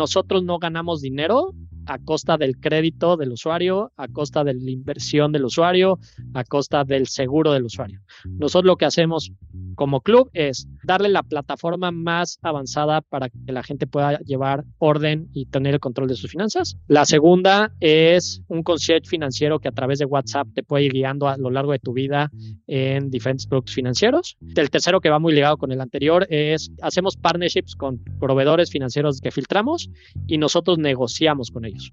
nosotros no ganamos dinero a costa del crédito del usuario, a costa de la inversión del usuario, a costa del seguro del usuario. Nosotros lo que hacemos como club es darle la plataforma más avanzada para que la gente pueda llevar orden y tener el control de sus finanzas. La segunda es un concierge financiero que a través de WhatsApp te puede ir guiando a lo largo de tu vida en diferentes productos financieros. El tercero que va muy ligado con el anterior es hacemos partnerships con proveedores financieros que filtramos y nosotros negociamos con ellos.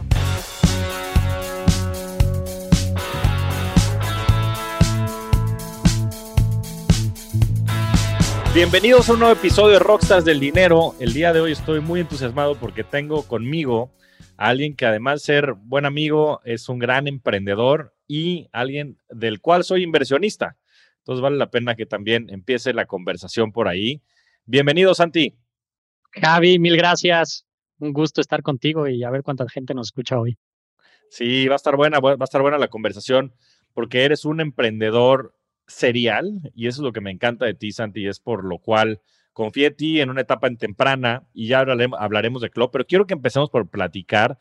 Bienvenidos a un nuevo episodio de Rockstars del Dinero. El día de hoy estoy muy entusiasmado porque tengo conmigo a alguien que además de ser buen amigo, es un gran emprendedor y alguien del cual soy inversionista. Entonces vale la pena que también empiece la conversación por ahí. Bienvenido, Santi. Javi, mil gracias. Un gusto estar contigo y a ver cuánta gente nos escucha hoy. Sí, va a estar buena, va a estar buena la conversación porque eres un emprendedor serial y eso es lo que me encanta de ti, Santi, y es por lo cual confié en ti en una etapa temprana y ya hablaremos, de Club, pero quiero que empecemos por platicar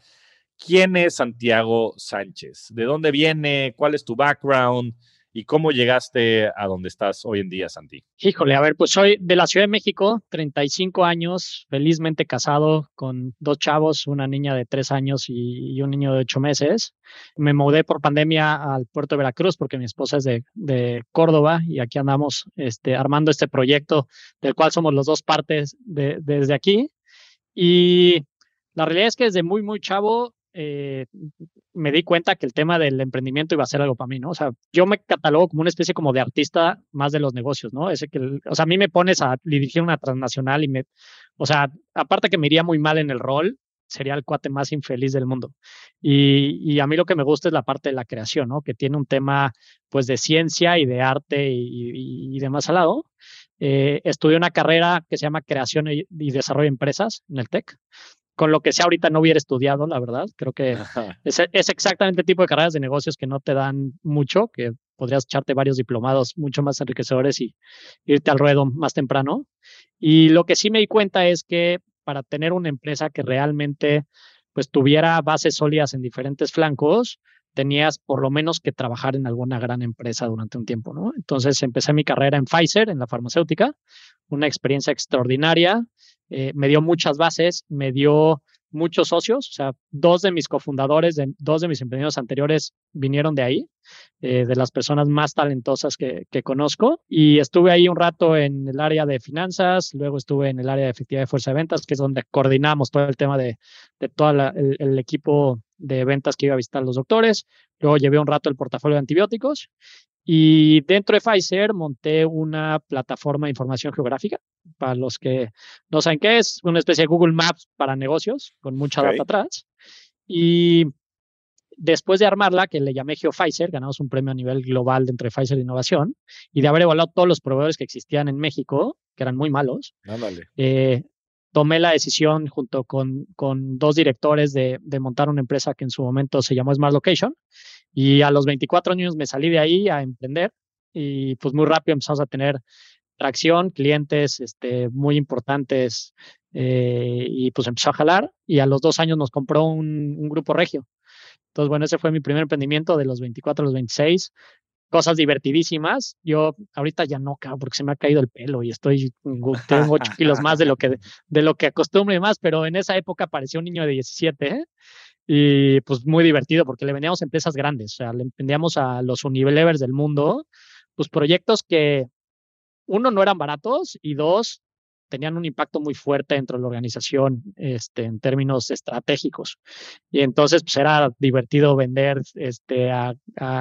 quién es Santiago Sánchez, de dónde viene, cuál es tu background, ¿Y cómo llegaste a donde estás hoy en día, Santi? Híjole, a ver, pues soy de la Ciudad de México, 35 años, felizmente casado con dos chavos, una niña de tres años y, un niño de ocho meses. Me mudé por pandemia al puerto de Veracruz porque mi esposa es de, Córdoba y aquí andamos este, armando este proyecto del cual somos los dos partes desde aquí. Y la realidad es que desde muy, muy chavo eh, me di cuenta que el tema del emprendimiento iba a ser algo para mí, ¿no? O sea, yo me catalogo como una especie como de artista más de los negocios, ¿no? Ese que, o sea, a mí me pones a dirigir una transnacional y me, o sea, aparte que me iría muy mal en el rol, sería el cuate más infeliz del mundo. Y, a mí lo que me gusta es la parte de la creación, ¿no? Que tiene un tema, pues, de ciencia y de arte y, demás al lado. Eh, estudié una carrera que se llama Creación y, Desarrollo de Empresas en el TEC con lo que sea ahorita no hubiera estudiado, la verdad. Creo que es, es, exactamente el tipo de carreras de negocios que no te dan mucho, que podrías echarte varios diplomados mucho más enriquecedores y irte al ruedo más temprano. Y lo que sí me di cuenta es que para tener una empresa que realmente pues tuviera bases sólidas en diferentes flancos, tenías por lo menos que trabajar en alguna gran empresa durante un tiempo, ¿no? Entonces empecé mi carrera en Pfizer, en la farmacéutica, una experiencia extraordinaria, eh, me dio muchas bases, me dio muchos socios, o sea, dos de mis cofundadores, de, dos de mis emprendedores anteriores vinieron de ahí, eh, de las personas más talentosas que, conozco. Y estuve ahí un rato en el área de finanzas, luego estuve en el área de efectividad de fuerza de ventas, que es donde coordinamos todo el tema de, de todo el, equipo de ventas que iba a visitar los doctores. Luego llevé un rato el portafolio de antibióticos y dentro de Pfizer monté una plataforma de información geográfica. Para los que no saben qué es, una especie de Google Maps para negocios, con mucha data atrás. Y después de armarla, que le llamé GeoPfizer, ganamos un premio a nivel global de Pfizer de Innovación, y de haber evaluado todos los proveedores que existían en México, que eran muy malos, eh, tomé la decisión junto con, con dos directores de, de, montar una empresa que en su momento se llamó Smart Location y a los 24 años me salí de ahí a emprender y pues muy rápido empezamos a tener tracción, clientes este, muy importantes eh, y pues empezó a jalar y a los dos años nos compró un, grupo regio. Entonces, bueno, ese fue mi primer emprendimiento de los 24 a los 26. Cosas divertidísimas. Yo ahorita ya no, porque se me ha caído el pelo y estoy, tengo 8 kilos más de lo que, de lo que acostumbro y más, pero en esa época parecía un niño de 17. ¿eh? y pues muy divertido porque le vendíamos a empresas grandes, o sea, le vendíamos a los Unilevers del mundo, pues proyectos que uno no eran baratos y dos tenían un impacto muy fuerte dentro de la organización este, en términos estratégicos. Y entonces pues era divertido vender este, a,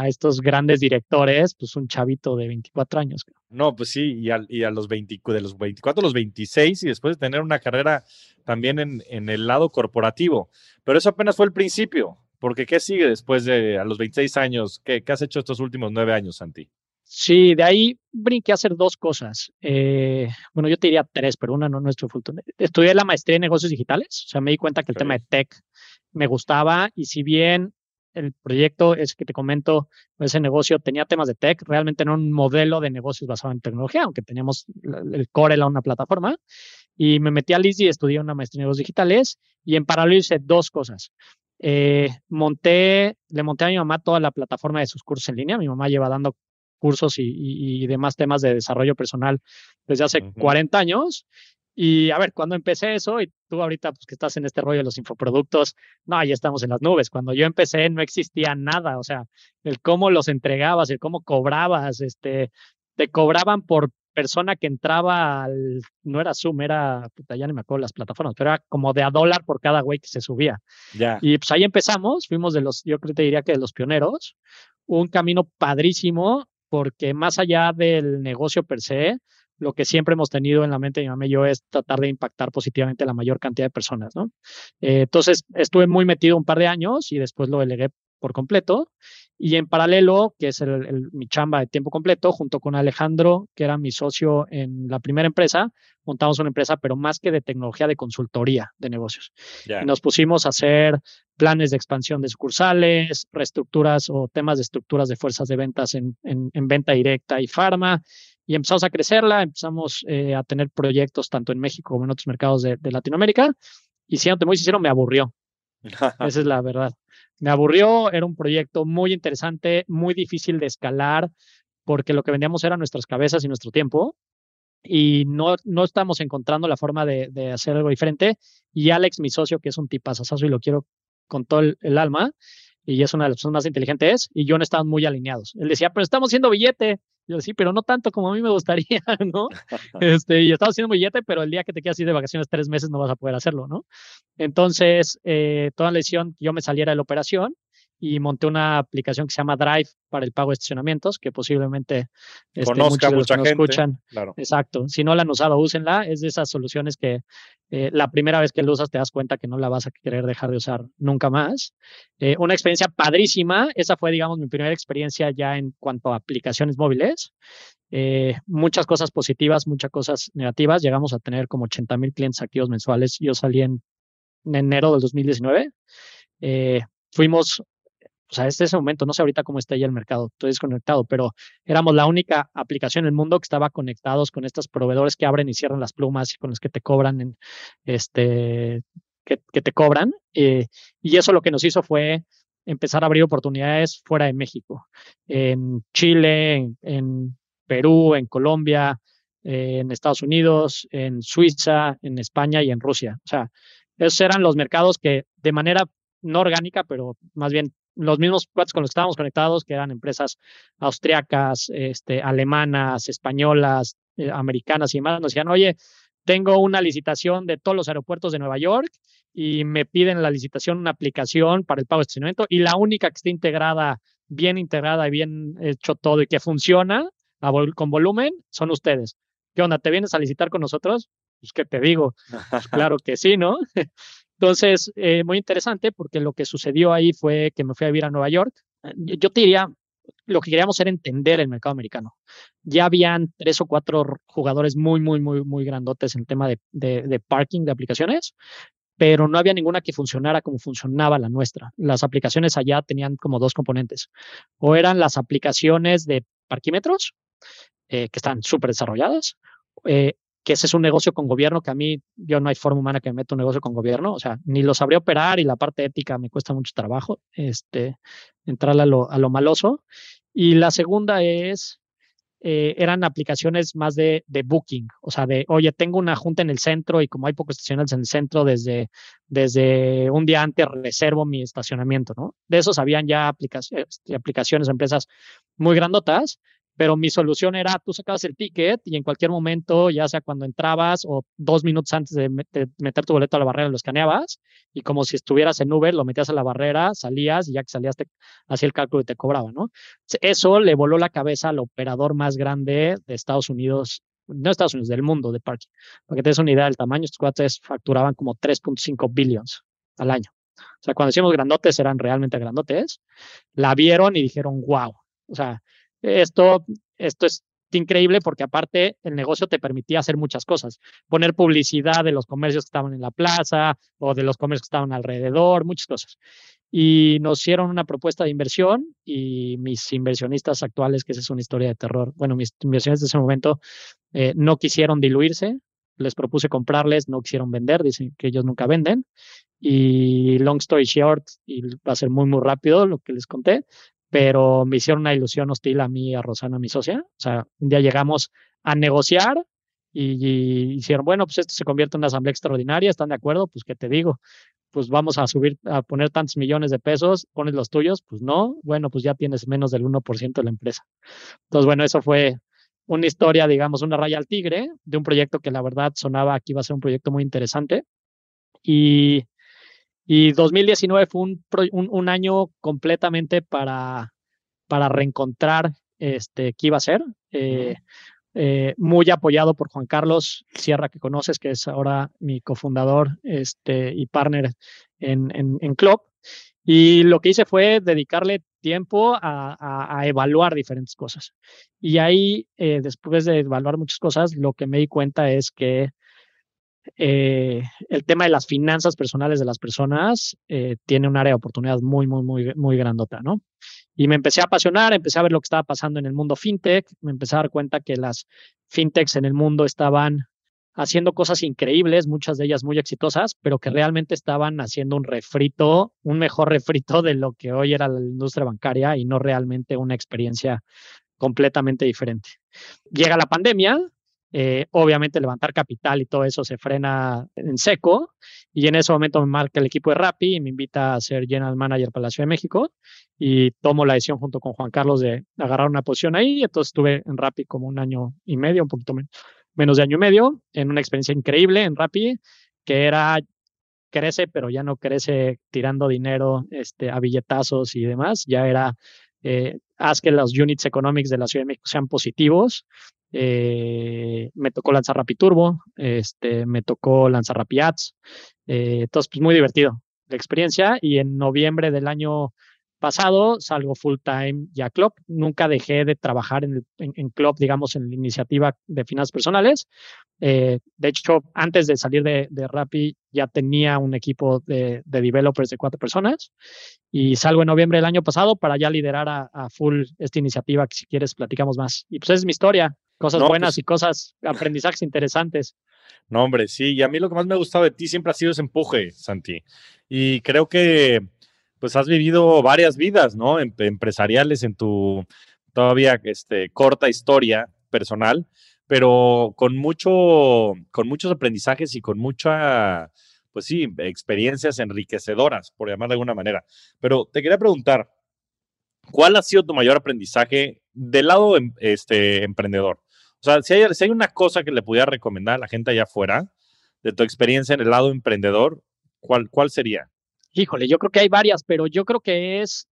estos grandes directores, pues un chavito de 24 años. No, pues sí, y a, los 20, de los 24 a los 26 y después de tener una carrera también en, en, el lado corporativo. Pero eso apenas fue el principio, porque ¿qué sigue después de a los 26 años? ¿Qué, qué has hecho estos últimos nueve años, Santi? Sí, de ahí brinqué a hacer dos cosas. Eh, bueno, yo te diría tres, pero una no nuestro futuro. Estudié la maestría en negocios digitales, o sea, me di cuenta que el tema de tech me gustaba y si bien el proyecto es que te comento, ese negocio tenía temas de tech, realmente no un modelo de negocios basado en tecnología, aunque teníamos el core era una plataforma. Y me metí a LISI y estudié una maestría en negocios digitales y en paralelo hice dos cosas. Eh, monté, le monté a mi mamá toda la plataforma de sus cursos en línea. Mi mamá lleva dando cursos y, demás temas de desarrollo personal desde hace 40 años y a ver, cuando empecé eso, y tú ahorita pues, que estás en este rollo de los infoproductos, no, ya estamos en las nubes. Cuando yo empecé no existía nada, o sea, el cómo los entregabas, el cómo cobrabas, este, te cobraban por persona que entraba al, no era Zoom, era, puta, ya no me acuerdo las plataformas, pero era como de a dólar por cada güey que se subía. Ya. Y pues ahí empezamos, fuimos de los, yo creo que te diría que de los pioneros, un camino padrísimo, porque más allá del negocio per se, lo que siempre hemos tenido en la mente mi mamá y yo es tratar de impactar positivamente a la mayor cantidad de personas, ¿no? Eh, entonces, estuve muy metido un par de años y después lo delegué por completo. Y en paralelo, que es el, mi chamba de tiempo completo, junto con Alejandro, que era mi socio en la primera empresa, montamos una empresa, pero más que de tecnología, de consultoría de negocios. Y nos pusimos a hacer planes de expansión de sucursales, reestructuras o temas de estructuras de fuerzas de ventas en, en, en venta directa y farma y empezamos a crecerla, empezamos eh, a tener proyectos tanto en México como en otros mercados de, Latinoamérica. Y siendo muy sincero, me aburrió. Esa es la verdad. Me aburrió, era un proyecto muy interesante, muy difícil de escalar, porque lo que vendíamos eran nuestras cabezas y nuestro tiempo. Y no, no estamos encontrando la forma de, de hacer algo diferente. Y Alex, mi socio, que es un tipazazazo y lo quiero con todo el, alma, y es una de las personas más inteligentes, y yo no estaban muy alineados. Él decía, pero estamos haciendo billete. Yo sí, pero no tanto como a mí me gustaría, ¿no? Este, y estaba haciendo billete, pero el día que te quedas así de vacaciones tres meses no vas a poder hacerlo, ¿no? Entonces, eh, toda la decisión, yo me saliera de la operación y monté una aplicación que se llama Drive para el pago de estacionamientos, que posiblemente este, Conozca mucha gente, escuchan. Exacto. Si no la han usado, úsenla. Es de esas soluciones que eh, la primera vez que la usas te das cuenta que no la vas a querer dejar de usar nunca más. Eh, una experiencia padrísima. Esa fue, digamos, mi primera experiencia ya en cuanto a aplicaciones móviles. Eh, muchas cosas positivas, muchas cosas negativas. Llegamos a tener como 80 mil clientes activos mensuales. Yo salí en, en enero del 2019. fuimos o sea, este ese momento, no sé ahorita cómo está ya el mercado, estoy desconectado, pero éramos la única aplicación en el mundo que estaba conectados con estos proveedores que abren y cierran las plumas y con los que te cobran, este, que, te cobran. Eh, y eso lo que nos hizo fue empezar a abrir oportunidades fuera de México, en Chile, en, Perú, en Colombia, en Estados Unidos, en Suiza, en España y en Rusia. O sea, esos eran los mercados que de manera no orgánica, pero más bien los mismos cuates con los que estábamos conectados, que eran empresas austriacas, este, alemanas, españolas, eh, americanas y demás, nos decían, oye, tengo una licitación de todos los aeropuertos de Nueva York y me piden la licitación una aplicación para el pago de estacionamiento y la única que esté integrada, bien integrada y bien hecho todo y que funciona con volumen son ustedes. ¿Qué onda? ¿Te vienes a licitar con nosotros? Pues, ¿qué te digo? Pues, claro que sí, ¿no? Entonces, eh, muy interesante porque lo que sucedió ahí fue que me fui a vivir a Nueva York. Yo te diría, lo que queríamos era entender el mercado americano. Ya habían tres o cuatro jugadores muy, muy, muy, muy grandotes en tema de, de, parking de aplicaciones, pero no había ninguna que funcionara como funcionaba la nuestra. Las aplicaciones allá tenían como dos componentes. O eran las aplicaciones de parquímetros, eh, que están súper desarrolladas, eh, que ese es un negocio con gobierno que a mí, yo no hay forma humana que me meta un negocio con gobierno, o sea, ni lo sabría operar y la parte ética me cuesta mucho trabajo, este, entrar a lo, a lo maloso. Y la segunda es, eh, eran aplicaciones más de, de, booking, o sea, de, oye, tengo una junta en el centro y como hay pocos estacionales en el centro, desde, desde un día antes reservo mi estacionamiento, ¿no? De esos habían ya aplicaciones, aplicaciones, empresas muy grandotas, pero mi solución era, tú sacabas el ticket y en cualquier momento, ya sea cuando entrabas o dos minutos antes de, meter tu boleto a la barrera, lo escaneabas y como si estuvieras en Uber, lo metías a la barrera, salías y ya que salías, hacía el cálculo y te cobraba, ¿no? Eso le voló la cabeza al operador más grande de Estados Unidos, no Estados Unidos, del mundo de parking. Para que te des una idea del tamaño, estos cuates facturaban como 3.5 billions al año. O sea, cuando decimos grandotes, eran realmente grandotes. La vieron y dijeron, wow. O sea, esto esto es increíble porque aparte el negocio te permitía hacer muchas cosas, poner publicidad de los comercios que estaban en la plaza o de los comercios que estaban alrededor, muchas cosas. Y nos hicieron una propuesta de inversión y mis inversionistas actuales, que esa es una historia de terror, bueno, mis inversionistas de ese momento eh, no quisieron diluirse, les propuse comprarles, no quisieron vender, dicen que ellos nunca venden. Y long story short, y va a ser muy, muy rápido lo que les conté, pero me hicieron una ilusión hostil a mí, a Rosana, mi socia. O sea, un día llegamos a negociar y, hicieron, bueno, pues esto se convierte en una asamblea extraordinaria, ¿están de acuerdo? Pues, ¿qué te digo? Pues vamos a subir, a poner tantos millones de pesos, pones los tuyos, pues no, bueno, pues ya tienes menos del 1% de la empresa. Entonces, bueno, eso fue una historia, digamos, una raya al tigre de un proyecto que la verdad sonaba que iba a ser un proyecto muy interesante. Y y 2019 fue un, un, año completamente para, para reencontrar este, qué iba a ser. Eh, eh, muy apoyado por Juan Carlos Sierra, que conoces, que es ahora mi cofundador este, y partner en, en, en Club. Y lo que hice fue dedicarle tiempo a, a, evaluar diferentes cosas. Y ahí, eh, después de evaluar muchas cosas, lo que me di cuenta es que eh, el tema de las finanzas personales de las personas eh, tiene un área de oportunidad muy, muy, muy, muy grandota, ¿no? Y me empecé a apasionar, empecé a ver lo que estaba pasando en el mundo fintech, me empecé a dar cuenta que las fintechs en el mundo estaban haciendo cosas increíbles, muchas de ellas muy exitosas, pero que realmente estaban haciendo un refrito, un mejor refrito de lo que hoy era la industria bancaria y no realmente una experiencia completamente diferente. Llega la pandemia, eh, obviamente levantar capital y todo eso se frena en seco y en ese momento me marca el equipo de Rappi y me invita a ser general manager para la Ciudad de México y tomo la decisión junto con Juan Carlos de agarrar una posición ahí. Entonces estuve en Rappi como un año y medio, un poquito menos, de año y medio, en una experiencia increíble en Rappi que era crece, pero ya no crece tirando dinero este, a billetazos y demás, ya era eh, haz que los units economics de la Ciudad de México sean positivos eh, me tocó lanzar Turbo, este, me tocó lanzar Ads. Eh, entonces, pues muy divertido la experiencia. Y en noviembre del año pasado salgo full time ya Club. Nunca dejé de trabajar en, en, Club, digamos, en la iniciativa de finanzas personales. Eh, de hecho, antes de salir de, de Rappi ya tenía un equipo de, de, developers de cuatro personas y salgo en noviembre del año pasado para ya liderar a, a full esta iniciativa que si quieres platicamos más. Y pues es mi historia. Cosas buenas pues y cosas, aprendizajes interesantes. No, hombre, sí. Y a mí lo que más me ha gustado de ti siempre ha sido ese empuje, Santi. Y creo que pues has vivido varias vidas, ¿no? Em, empresariales en tu todavía este, corta historia personal, pero con mucho, con muchos aprendizajes y con mucha, pues sí, experiencias enriquecedoras, por llamar de alguna manera. Pero te quería preguntar, ¿cuál ha sido tu mayor aprendizaje del lado em, este, emprendedor? O sea, si hay, una cosa que le pudiera recomendar a la gente allá afuera de tu experiencia en el lado emprendedor, ¿cuál, cuál sería? Híjole, yo creo que hay varias, pero yo creo que es,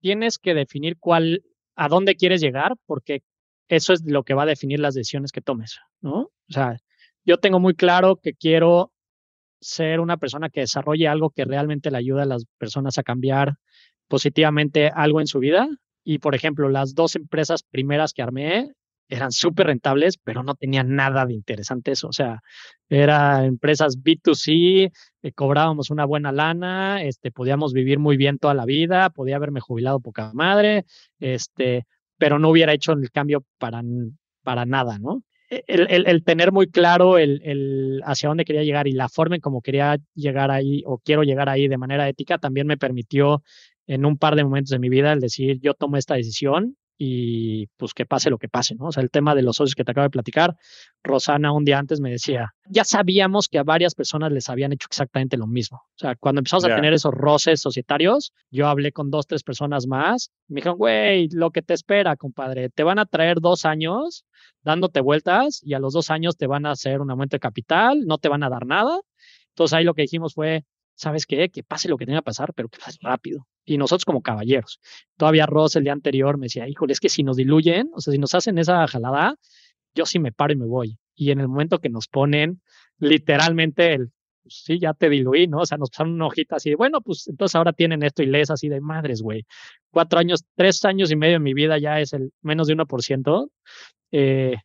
tienes que definir cuál, a dónde quieres llegar, porque eso es lo que va a definir las decisiones que tomes, ¿no? O sea, yo tengo muy claro que quiero ser una persona que desarrolle algo que realmente le ayude a las personas a cambiar positivamente algo en su vida. Y, por ejemplo, las dos empresas primeras que armé eran súper rentables, pero no tenían nada de interesante eso. O sea, eran empresas B2C, eh, cobrábamos una buena lana, este, podíamos vivir muy bien toda la vida, podía haberme jubilado poca madre, este, pero no hubiera hecho el cambio para, para nada, ¿no? E, el, el, tener muy claro el, el, hacia dónde quería llegar y la forma en cómo quería llegar ahí o quiero llegar ahí de manera ética también me permitió en un par de momentos de mi vida el decir yo tomo esta decisión y pues que pase lo que pase, ¿no? O sea, el tema de los socios que te acabo de platicar, Rosana un día antes me decía, ya sabíamos que a varias personas les habían hecho exactamente lo mismo. O sea, cuando empezamos a tener esos roces societarios, yo hablé con dos, tres personas más, me dijeron, güey, lo que te espera, compadre, te van a traer dos años dándote vueltas y a los dos años te van a hacer un aumento de capital, no te van a dar nada. Entonces ahí lo que dijimos fue, ¿sabes qué? Que pase lo que tenga que pasar, pero que pase rápido y nosotros como caballeros. Todavía Ross el día anterior me decía, híjole, es que si nos diluyen, o sea, si nos hacen esa jalada, yo sí me paro y me voy. Y en el momento que nos ponen literalmente el pues sí, ya te diluí, ¿no? O sea, nos pasaron una hojita así de, bueno, pues entonces ahora tienen esto y lees así de madres, güey. Cuatro años, tres años y medio de mi vida ya es el menos de 1%. Eh,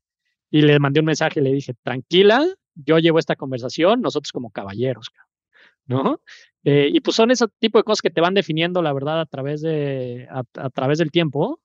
y le mandé un mensaje y le dije, tranquila, yo llevo esta conversación, nosotros como caballeros, ¿no? Eh, y pues son ese tipo de cosas que te van definiendo, la verdad, a través, de, a, través del tiempo.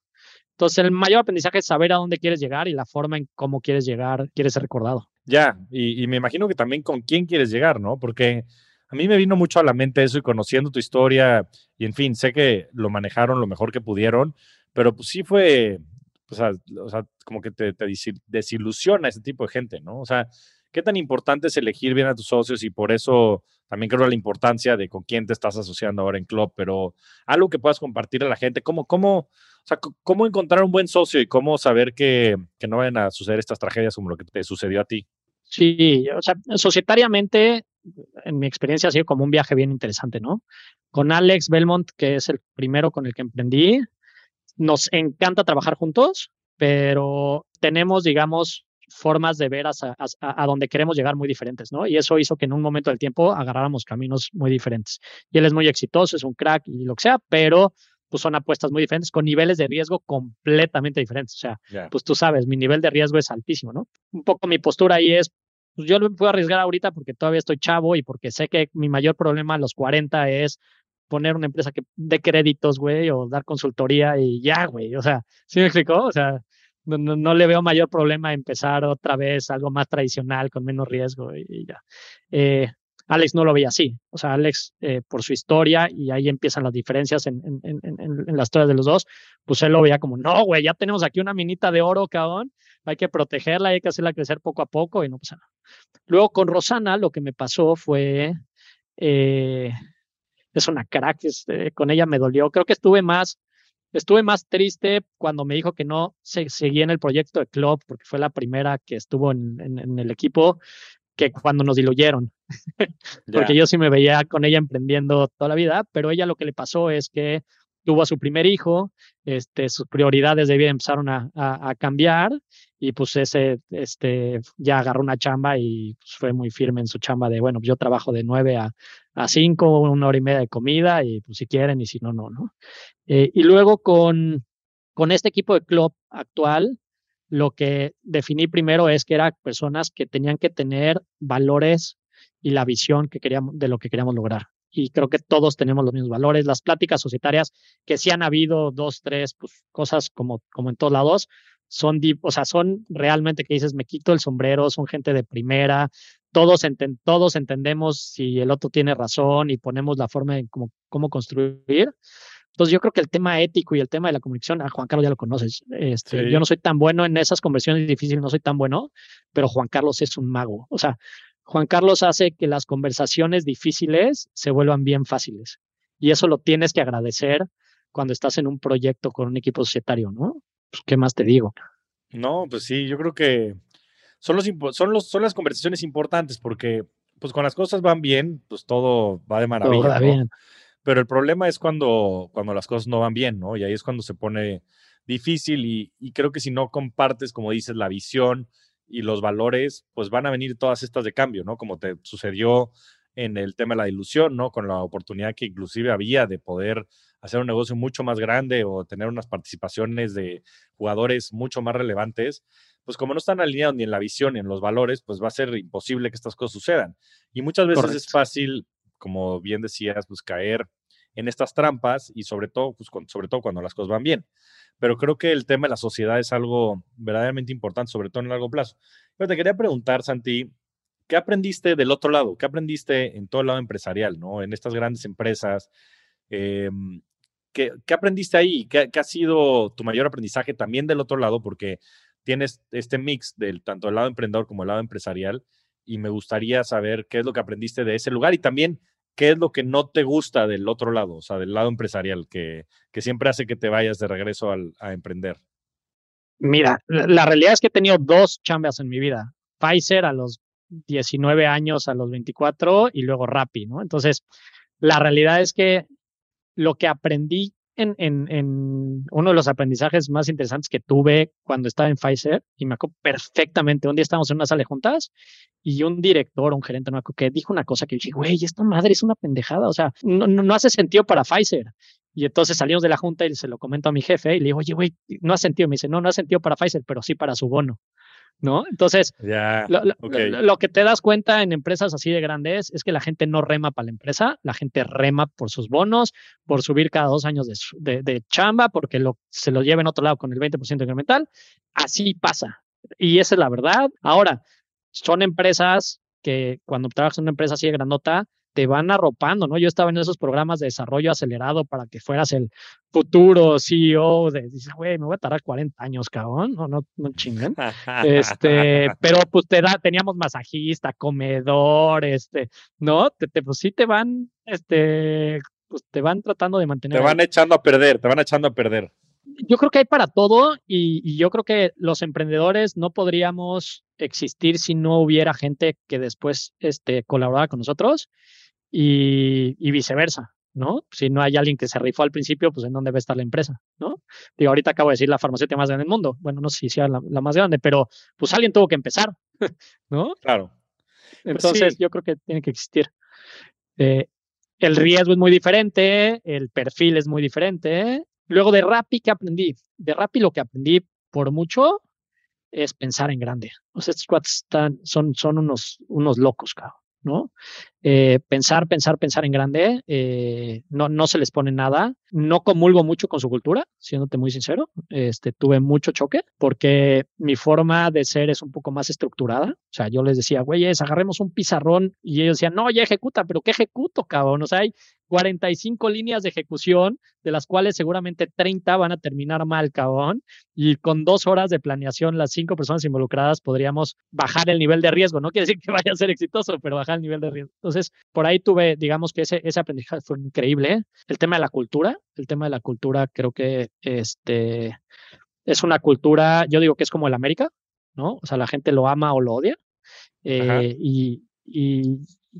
Entonces, el mayor aprendizaje es saber a dónde quieres llegar y la forma en cómo quieres llegar, quieres ser recordado. Ya, y, me imagino que también con quién quieres llegar, ¿no? Porque a mí me vino mucho a la mente eso y conociendo tu historia, y en fin, sé que lo manejaron lo mejor que pudieron, pero pues sí fue, o sea, o sea como que te, te desilusiona ese tipo de gente, ¿no? O sea, ¿Qué tan importante es elegir bien a tus socios? Y por eso también creo la importancia de con quién te estás asociando ahora en Club, pero algo que puedas compartir a la gente, ¿cómo, cómo, cómo encontrar un buen socio y cómo saber que, que no vayan a suceder estas tragedias como lo que te sucedió a ti? Sí, o sea, societariamente, en mi experiencia ha sido como un viaje bien interesante, ¿no? Con Alex Belmont, que es el primero con el que emprendí, nos encanta trabajar juntos, pero tenemos, digamos, formas de ver a, a, donde queremos llegar muy diferentes, ¿no? Y eso hizo que en un momento del tiempo agarráramos caminos muy diferentes. Y él es muy exitoso, es un crack y lo que sea, pero pues son apuestas muy diferentes con niveles de riesgo completamente diferentes. O sea, pues tú sabes, mi nivel de riesgo es altísimo, ¿no? Un poco mi postura ahí es, pues yo lo puedo arriesgar ahorita porque todavía estoy chavo y porque sé que mi mayor problema a los 40 es poner una empresa que dé créditos, güey, o dar consultoría y ya, güey. O sea, ¿sí me explicó? O sea, no, le veo mayor problema empezar otra vez algo más tradicional, con menos riesgo y, ya. Eh, Alex no lo veía así. O sea, Alex, eh, por su historia, y ahí empiezan las diferencias en, en, en, en, las historias de los dos, pues él lo veía como, no, güey, ya tenemos aquí una minita de oro, cabrón, hay que protegerla, hay que hacerla crecer poco a poco y no pasa nada. Luego con Rosana lo que me pasó fue, eh, es una crack, este, con ella me dolió, creo que estuve más Estuve más triste cuando me dijo que no se seguía en el proyecto de club, porque fue la primera que estuvo en, en, el equipo, que cuando nos diluyeron. porque yo sí me veía con ella emprendiendo toda la vida, pero ella lo que le pasó es que tuvo a su primer hijo, este, sus prioridades de vida empezaron a, a, cambiar y pues ese este, ya agarró una chamba y pues, fue muy firme en su chamba de, bueno, yo trabajo de 9 a, a 5, una hora y media de comida y pues si quieren y si no, no, ¿no? Eh, y luego con, con este equipo de club actual, lo que definí primero es que eran personas que tenían que tener valores y la visión que queríamos, de lo que queríamos lograr y creo que todos tenemos los mismos valores. Las pláticas societarias, que sí han habido dos, tres pues, cosas como, como en todos lados, son, o sea, son realmente que dices, me quito el sombrero, son gente de primera, todos, todos entendemos si el otro tiene razón y ponemos la forma de cómo, cómo construir. Entonces yo creo que el tema ético y el tema de la comunicación, a Juan Carlos ya lo conoces, este, yo no soy tan bueno en esas conversiones difíciles, no soy tan bueno, pero Juan Carlos es un mago. O sea, Juan Carlos hace que las conversaciones difíciles se vuelvan bien fáciles. Y eso lo tienes que agradecer cuando estás en un proyecto con un equipo societario, ¿no? Pues, ¿Qué más te digo? No, pues sí, yo creo que son, los, son, los, son las conversaciones importantes porque pues con las cosas van bien, pues todo va de maravilla. bien. Pero el problema es cuando, cuando las cosas no van bien, ¿no? Y ahí es cuando se pone difícil y, y creo que si no compartes, como dices, la visión y los valores, pues van a venir todas estas de cambio, ¿no? Como te sucedió en el tema de la ilusión, ¿no? Con la oportunidad que inclusive había de poder hacer un negocio mucho más grande o tener unas participaciones de jugadores mucho más relevantes, pues como no están alineados ni en la visión ni en los valores, pues va a ser imposible que estas cosas sucedan. Y muchas veces es fácil, como bien decías, pues caer en estas trampas y sobre todo, pues, sobre todo cuando las cosas van bien pero creo que el tema de la sociedad es algo verdaderamente importante, sobre todo en el largo plazo. Pero te quería preguntar, Santi, ¿qué aprendiste del otro lado? ¿Qué aprendiste en todo el lado empresarial, ¿no? En estas grandes empresas. Em, ¿qué, aprendiste ahí? ¿Qué, ha sido tu mayor aprendizaje también del otro lado? Porque tienes este mix del tanto del lado emprendedor como el lado empresarial y me gustaría saber qué es lo que aprendiste de ese lugar y también ¿qué es lo que no te gusta del otro lado, o sea, del lado empresarial, que, que siempre hace que te vayas de regreso al, a emprender? Mira, la, realidad es que he tenido dos chambas en mi vida. Pfizer a los 19 años, a los 24 y luego Rappi, ¿no? Entonces, la realidad es que lo que aprendí en, uno de los aprendizajes más interesantes que tuve cuando estaba en Pfizer, y me acuerdo perfectamente, un día estábamos en una sala de juntas y un director, un gerente, no me acuerdo, que dijo una cosa que yo dije, güey, esta madre es una pendejada, o sea, no, no, hace sentido para Pfizer. Y entonces salimos de la junta y se lo comento a mi jefe y le digo, oye, güey, no ha sentido. Me dice, no, no ha sentido para Pfizer, pero sí para su bono. ¿No? Entonces, lo, que te das cuenta en empresas así de grandes es que la gente no rema para la empresa, la gente rema por sus bonos, por subir cada dos años de, chamba, porque lo, se lo lleven a otro lado con el 20% incremental. Así pasa. Y esa es la verdad. Ahora, son empresas que cuando trabajas en una empresa así de grandota, te van arropando, ¿no? Yo estaba en esos programas de desarrollo acelerado para que fueras el futuro CEO de, dices, güey, me voy a tardar 40 años, cabrón, no, no, no chinguen. este, pero pues te da, teníamos masajista, comedor, este, ¿no? Te, te, pues sí te van, este, pues te van tratando de mantener. Te van echando a perder, te van echando a perder. Yo creo que hay para todo y, y yo creo que los emprendedores no podríamos existir si no hubiera gente que después este, colaborara con nosotros y, viceversa, ¿no? Si no hay alguien que se rifó al principio, pues en dónde va a estar la empresa, ¿no? Digo, ahorita acabo de decir la farmacéutica más grande del mundo. Bueno, no sé si sea la, más grande, pero pues alguien tuvo que empezar, ¿no? Claro. Pues Entonces, yo creo que tiene que existir. Eh, el riesgo es muy diferente, el perfil es muy diferente. Luego de Rappi, ¿qué aprendí? De Rappi lo que aprendí por mucho es pensar en grande. O sea, estos cuates están, son, son unos, unos locos. ¿no? Eh, pensar, pensar, pensar en grande, eh, no, no se les pone nada. No comulgo mucho con su cultura, siéndote muy sincero. Este, tuve mucho choque porque mi forma de ser es un poco más estructurada. O sea, yo les decía, güeyes, agarremos un pizarrón y ellos decían, no, ya ejecuta, pero ¿qué ejecuto, cabrón? O sea, hay 45 líneas de ejecución, de las cuales seguramente 30 van a terminar mal, cabrón. Y con dos horas de planeación, las cinco personas involucradas podríamos bajar el nivel de riesgo. No quiere decir que vaya a ser exitoso, pero bajar el nivel de riesgo. Entonces, por ahí tuve, digamos que ese, ese aprendizaje fue increíble. ¿eh? El tema de la cultura, el tema de la cultura creo que este, es una cultura, yo digo que es como el América, ¿no? O sea, la gente lo ama o lo odia. Eh, y, y,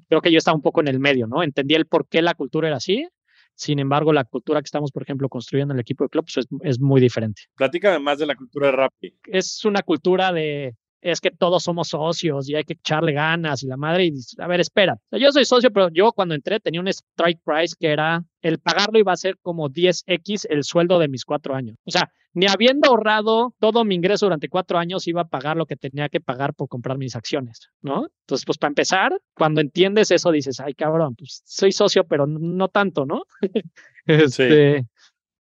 creo que yo estaba un poco en el medio, ¿no? Entendí el por qué la cultura era así. Sin embargo, la cultura que estamos, por ejemplo, construyendo en el equipo de club pues, es, muy diferente. Platícame más de la cultura de Rappi. Es una cultura de, es que todos somos socios y hay que echarle ganas y la madre, y a ver, espera, yo soy socio, pero yo cuando entré tenía un strike price que era, el pagarlo iba a ser como 10x el sueldo de mis cuatro años. O sea, ni habiendo ahorrado todo mi ingreso durante cuatro años, iba a pagar lo que tenía que pagar por comprar mis acciones, ¿no? Entonces, pues para empezar, cuando entiendes eso, dices, ay, cabrón, pues soy socio, pero no tanto, ¿no? este,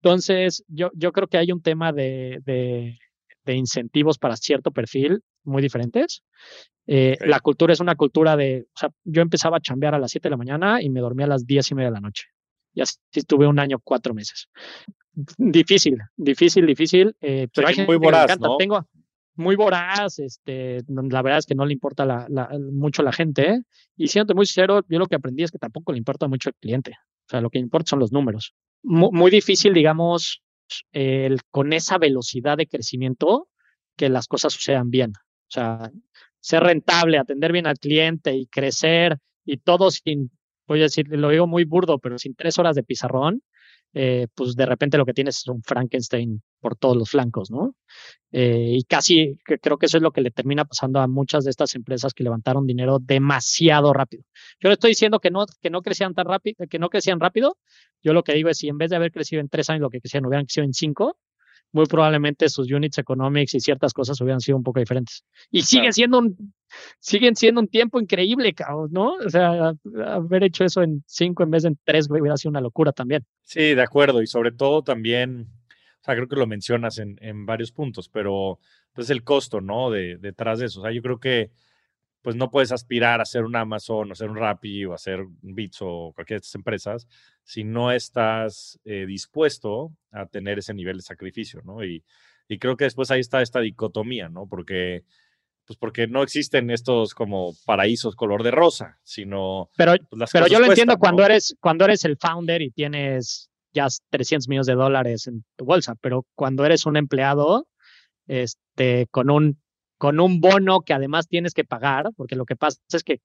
Entonces, yo, yo creo que hay un tema de, de, de incentivos para cierto perfil muy diferentes. Eh, la cultura es una cultura de, o sea, yo empezaba a chambear a las 7 de la mañana y me dormía a las 10 y media de la noche. Y así estuve un año, cuatro meses. Difícil, difícil, difícil. Eh, pero hay gente muy voraz, que encanta. ¿no? Tengo muy voraz, este, la verdad es que no le importa la, la, mucho la gente. ¿eh? Y siendo muy sincero, yo lo que aprendí es que tampoco le importa mucho el cliente. O sea, lo que importa son los números. Muy, muy difícil, digamos, el, con esa velocidad de crecimiento, que las cosas sucedan bien. O sea, ser rentable, atender bien al cliente y crecer y todo sin, voy a decir, lo digo muy burdo, pero sin tres horas de pizarrón, eh, pues de repente lo que tienes es un Frankenstein por todos los flancos, ¿no? Eh, y casi creo que eso es lo que le termina pasando a muchas de estas empresas que levantaron dinero demasiado rápido. Yo le estoy diciendo que no, que no crecían tan rápido, que no crecían rápido. Yo lo que digo es si en vez de haber crecido en tres años lo que crecían hubieran crecido en cinco, muy probablemente sus units economics y ciertas cosas hubieran sido un poco diferentes. Y siguen siendo un, siguen siendo un tiempo increíble, cabrón, ¿no? O sea, haber hecho eso en cinco en vez de en tres hubiera sido una locura también. Sí, de acuerdo. Y sobre todo también, o sea, creo que lo mencionas en, en varios puntos, pero pues el costo, ¿no? De, detrás de eso. O sea, yo creo que pues no puedes aspirar a ser un Amazon o ser un Rappi o a ser un Bits o cualquiera de estas empresas si no estás eh, dispuesto a tener ese nivel de sacrificio, ¿no? Y, y, creo que después ahí está esta dicotomía, ¿no? Porque, pues porque no existen estos como paraísos color de rosa, sino... Pero, pues, pero yo lo entiendo cuando, eres, cuando eres el founder y tienes ya 300 millones de dólares en tu bolsa, pero cuando eres un empleado, este, con un con un bono que además tienes que pagar, porque lo que pasa es que,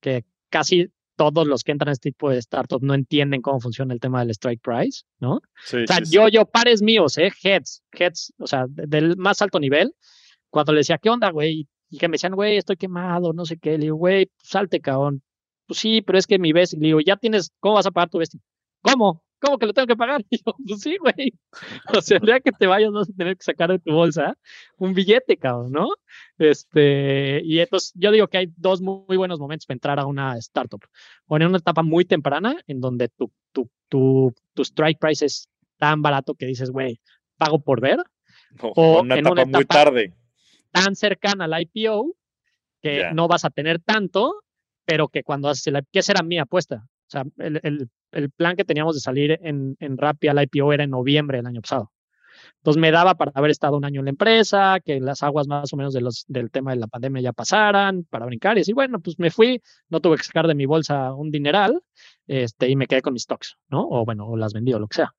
que casi todos los que entran a este tipo de startups no entienden cómo funciona el tema del strike price, ¿no? o sea, yo, yo, pares míos, ¿eh? Heads, heads, o sea, del más alto nivel, cuando le decía, ¿qué onda, güey? Y que me decían, güey, estoy quemado, no sé qué. Le digo, güey, salte, cabrón. Pues sí, pero es que mi vez, le digo, ya tienes, ¿cómo vas a pagar tu vesting? ¿Cómo? ¿Cómo que lo tengo que pagar? Y yo, pues sí, güey. O sea, el día que te vayas vas a tener que sacar de tu bolsa un billete, cabrón, ¿no? Este, y entonces yo digo que hay dos muy, buenos momentos para entrar a una startup. O en una etapa muy temprana, en donde tu, tu, tu, tu strike price es tan barato que dices, güey, pago por ver. O, una en etapa una etapa muy tarde. Tan cercana al IPO que no vas a tener tanto, pero que cuando haces el ¿qué será mi apuesta? Sea, el plan que teníamos de salir en, en Rappi al IPO era en noviembre del año pasado. Entonces me daba para haber estado un año en la empresa, que las aguas más o menos de los, del tema de la pandemia ya pasaran, para brincar y así, bueno, pues me fui, no tuve que sacar de mi bolsa un dineral este, y me quedé con mis stocks, ¿no? O bueno, o las vendí o lo que sea.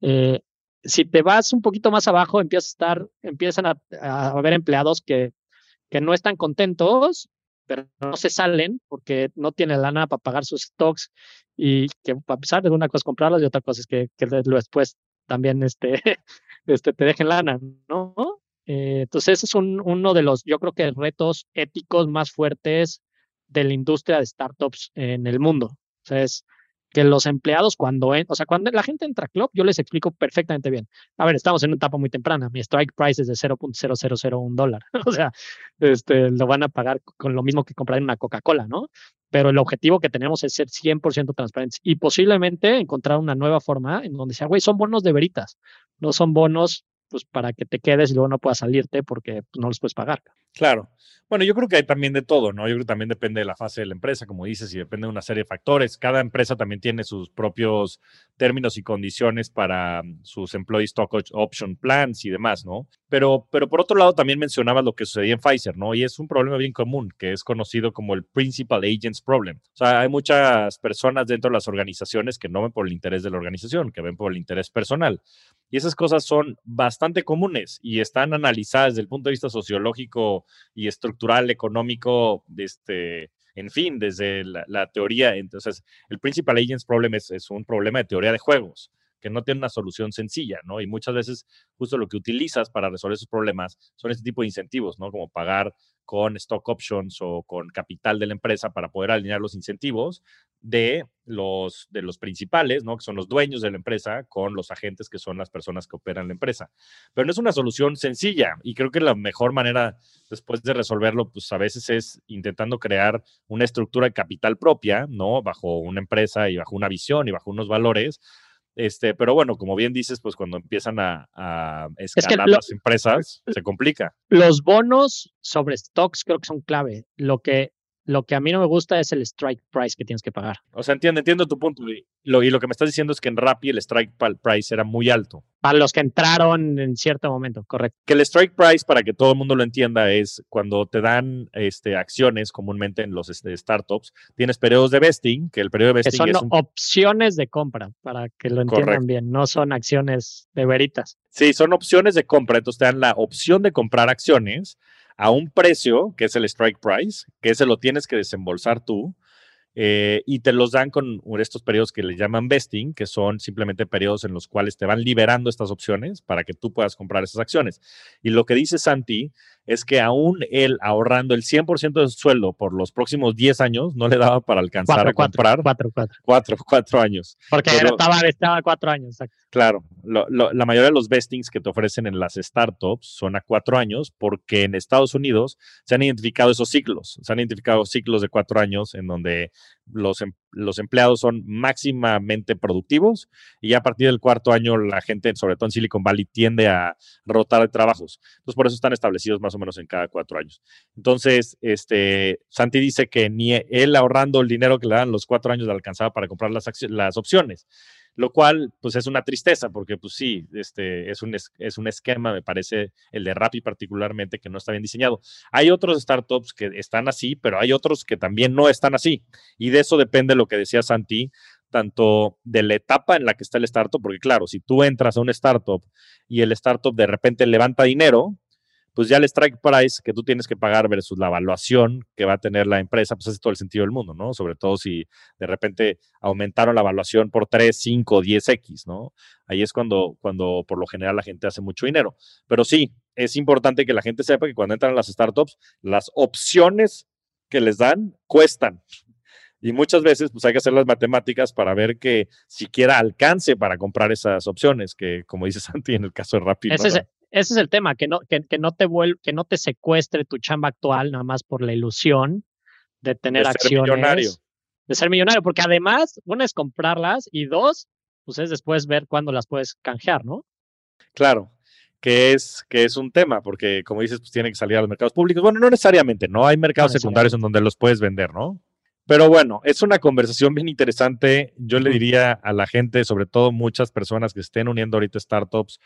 Eh, si te vas un poquito más abajo, empiezas a estar, empiezan a, a haber empleados que, que no están contentos pero no se salen porque no tienen lana para pagar sus stocks y que a pesar de una cosa comprarlos y otra cosa es que, que después también este, este, te dejen lana, ¿no? Eh, entonces ese es un, uno de los, yo creo que retos éticos más fuertes de la industria de startups en el mundo. O sea, es que los empleados cuando, o sea, cuando la gente entra a Club, yo les explico perfectamente bien. A ver, estamos en una etapa muy temprana. Mi strike price es de 0.0001 dólar. o sea, este, lo van a pagar con lo mismo que comprar una Coca-Cola, ¿no? Pero el objetivo que tenemos es ser 100% transparentes y posiblemente encontrar una nueva forma en donde sea, güey, son bonos de veritas, no son bonos pues para que te quedes y luego no puedas salirte porque pues, no los puedes pagar. Claro. Bueno, yo creo que hay también de todo, ¿no? Yo creo que también depende de la fase de la empresa, como dices, y depende de una serie de factores. Cada empresa también tiene sus propios términos y condiciones para mm, sus employee stock option plans y demás, ¿no? Pero, pero por otro lado, también mencionabas lo que sucedía en Pfizer, ¿no? Y es un problema bien común, que es conocido como el Principal Agents Problem. O sea, hay muchas personas dentro de las organizaciones que no ven por el interés de la organización, que ven por el interés personal. Y esas cosas son bastante comunes y están analizadas desde el punto de vista sociológico y estructural, económico, este, en fin, desde la, teoría. Entonces, el Principal Agents Problem es, es, un problema de teoría de juegos que no tiene una solución sencilla, ¿no? Y muchas veces justo lo que utilizas para resolver esos problemas son este tipo de incentivos, ¿no? Como pagar con stock options o con capital de la empresa para poder alinear los incentivos de los, de los principales, ¿no? que son los dueños de la empresa, con los agentes que son las personas que operan la empresa. Pero no es una solución sencilla y creo que la mejor manera después de resolverlo, pues a veces es intentando crear una estructura de capital propia, ¿no? Bajo una empresa y bajo una visión y bajo unos valores este, pero bueno, como bien dices, pues cuando empiezan a, escalar las empresas, se complica. Los bonos sobre stocks creo que son clave. Lo que lo que a mí no me gusta es el strike price que tienes que pagar. O sea, entiendo, entiendo tu punto. Y lo, y lo que me estás diciendo es que en Rappi el strike price era muy alto. Para los que entraron en cierto momento, correcto. Que el strike price, para que todo el mundo lo entienda, es cuando te dan este, acciones comúnmente en los este, startups, tienes periodos de vesting, que el periodo de vesting que son opciones de compra, para que lo entiendan bien, no son acciones de veritas. Sí, son opciones de compra, entonces te dan la opción de comprar acciones a un precio, que es el strike price, que ese lo tienes que desembolsar tú, eh, y te los dan con estos periodos que le llaman vesting, que son simplemente periodos en los cuales te van liberando estas opciones para que tú puedas comprar esas acciones. Y lo que dice Santi es que aún él ahorrando el 100% de su sueldo por los próximos 10 años, no le daba para alcanzar a comprar. Cuatro, cuatro. Cuatro, cuatro años. Porque estaba, estaba cuatro años. Exacto. Claro, la mayoría de los vestings que te ofrecen en las startups son a cuatro años porque en Estados Unidos se han identificado esos ciclos, se han identificado ciclos de cuatro años en donde los, em, los empleados son máximamente productivos y a partir del cuarto año la gente, sobre todo en Silicon Valley, tiende a rotar de trabajos. Entonces, por eso están establecidos más o menos en cada cuatro años. Entonces, este, Santi dice que ni él ahorrando el dinero que le dan los cuatro años le alcanzaba para comprar las, las opciones lo cual pues es una tristeza porque pues sí, este es un, es un esquema, me parece, el de Rappi particularmente, que no está bien diseñado. Hay otros startups que están así, pero hay otros que también no están así. Y de eso depende lo que decía Santi, tanto de la etapa en la que está el startup, porque claro, si tú entras a un startup y el startup de repente levanta dinero, pues ya el strike price que tú tienes que pagar versus la evaluación que va a tener la empresa, pues hace todo el sentido del mundo, ¿no? Sobre todo si de repente aumentaron la evaluación por 3, 5, 10x, ¿no? Ahí es cuando, cuando por lo general la gente hace mucho dinero. Pero sí, es importante que la gente sepa que cuando entran las startups, las opciones que les dan cuestan. Y muchas veces pues hay que hacer las matemáticas para ver que siquiera alcance para comprar esas opciones, que como dice Santi en el caso de Rappi. Ese, es, ese es el tema, que no, que, no te que no te secuestre tu chamba actual nada más por la ilusión de tener de acciones. Ser millonario. De ser millonario, porque además, una es comprarlas y dos, pues es después ver cuándo las puedes canjear, ¿no? Claro, que es, que es un tema, porque como dices, pues tiene que salir a los mercados públicos. Bueno, no necesariamente, ¿no? Hay mercados secundarios en donde los puedes vender, ¿no? Pero bueno, es una conversación bien interesante. Yo le diría a la gente, sobre todo muchas personas que estén uniendo ahorita startups,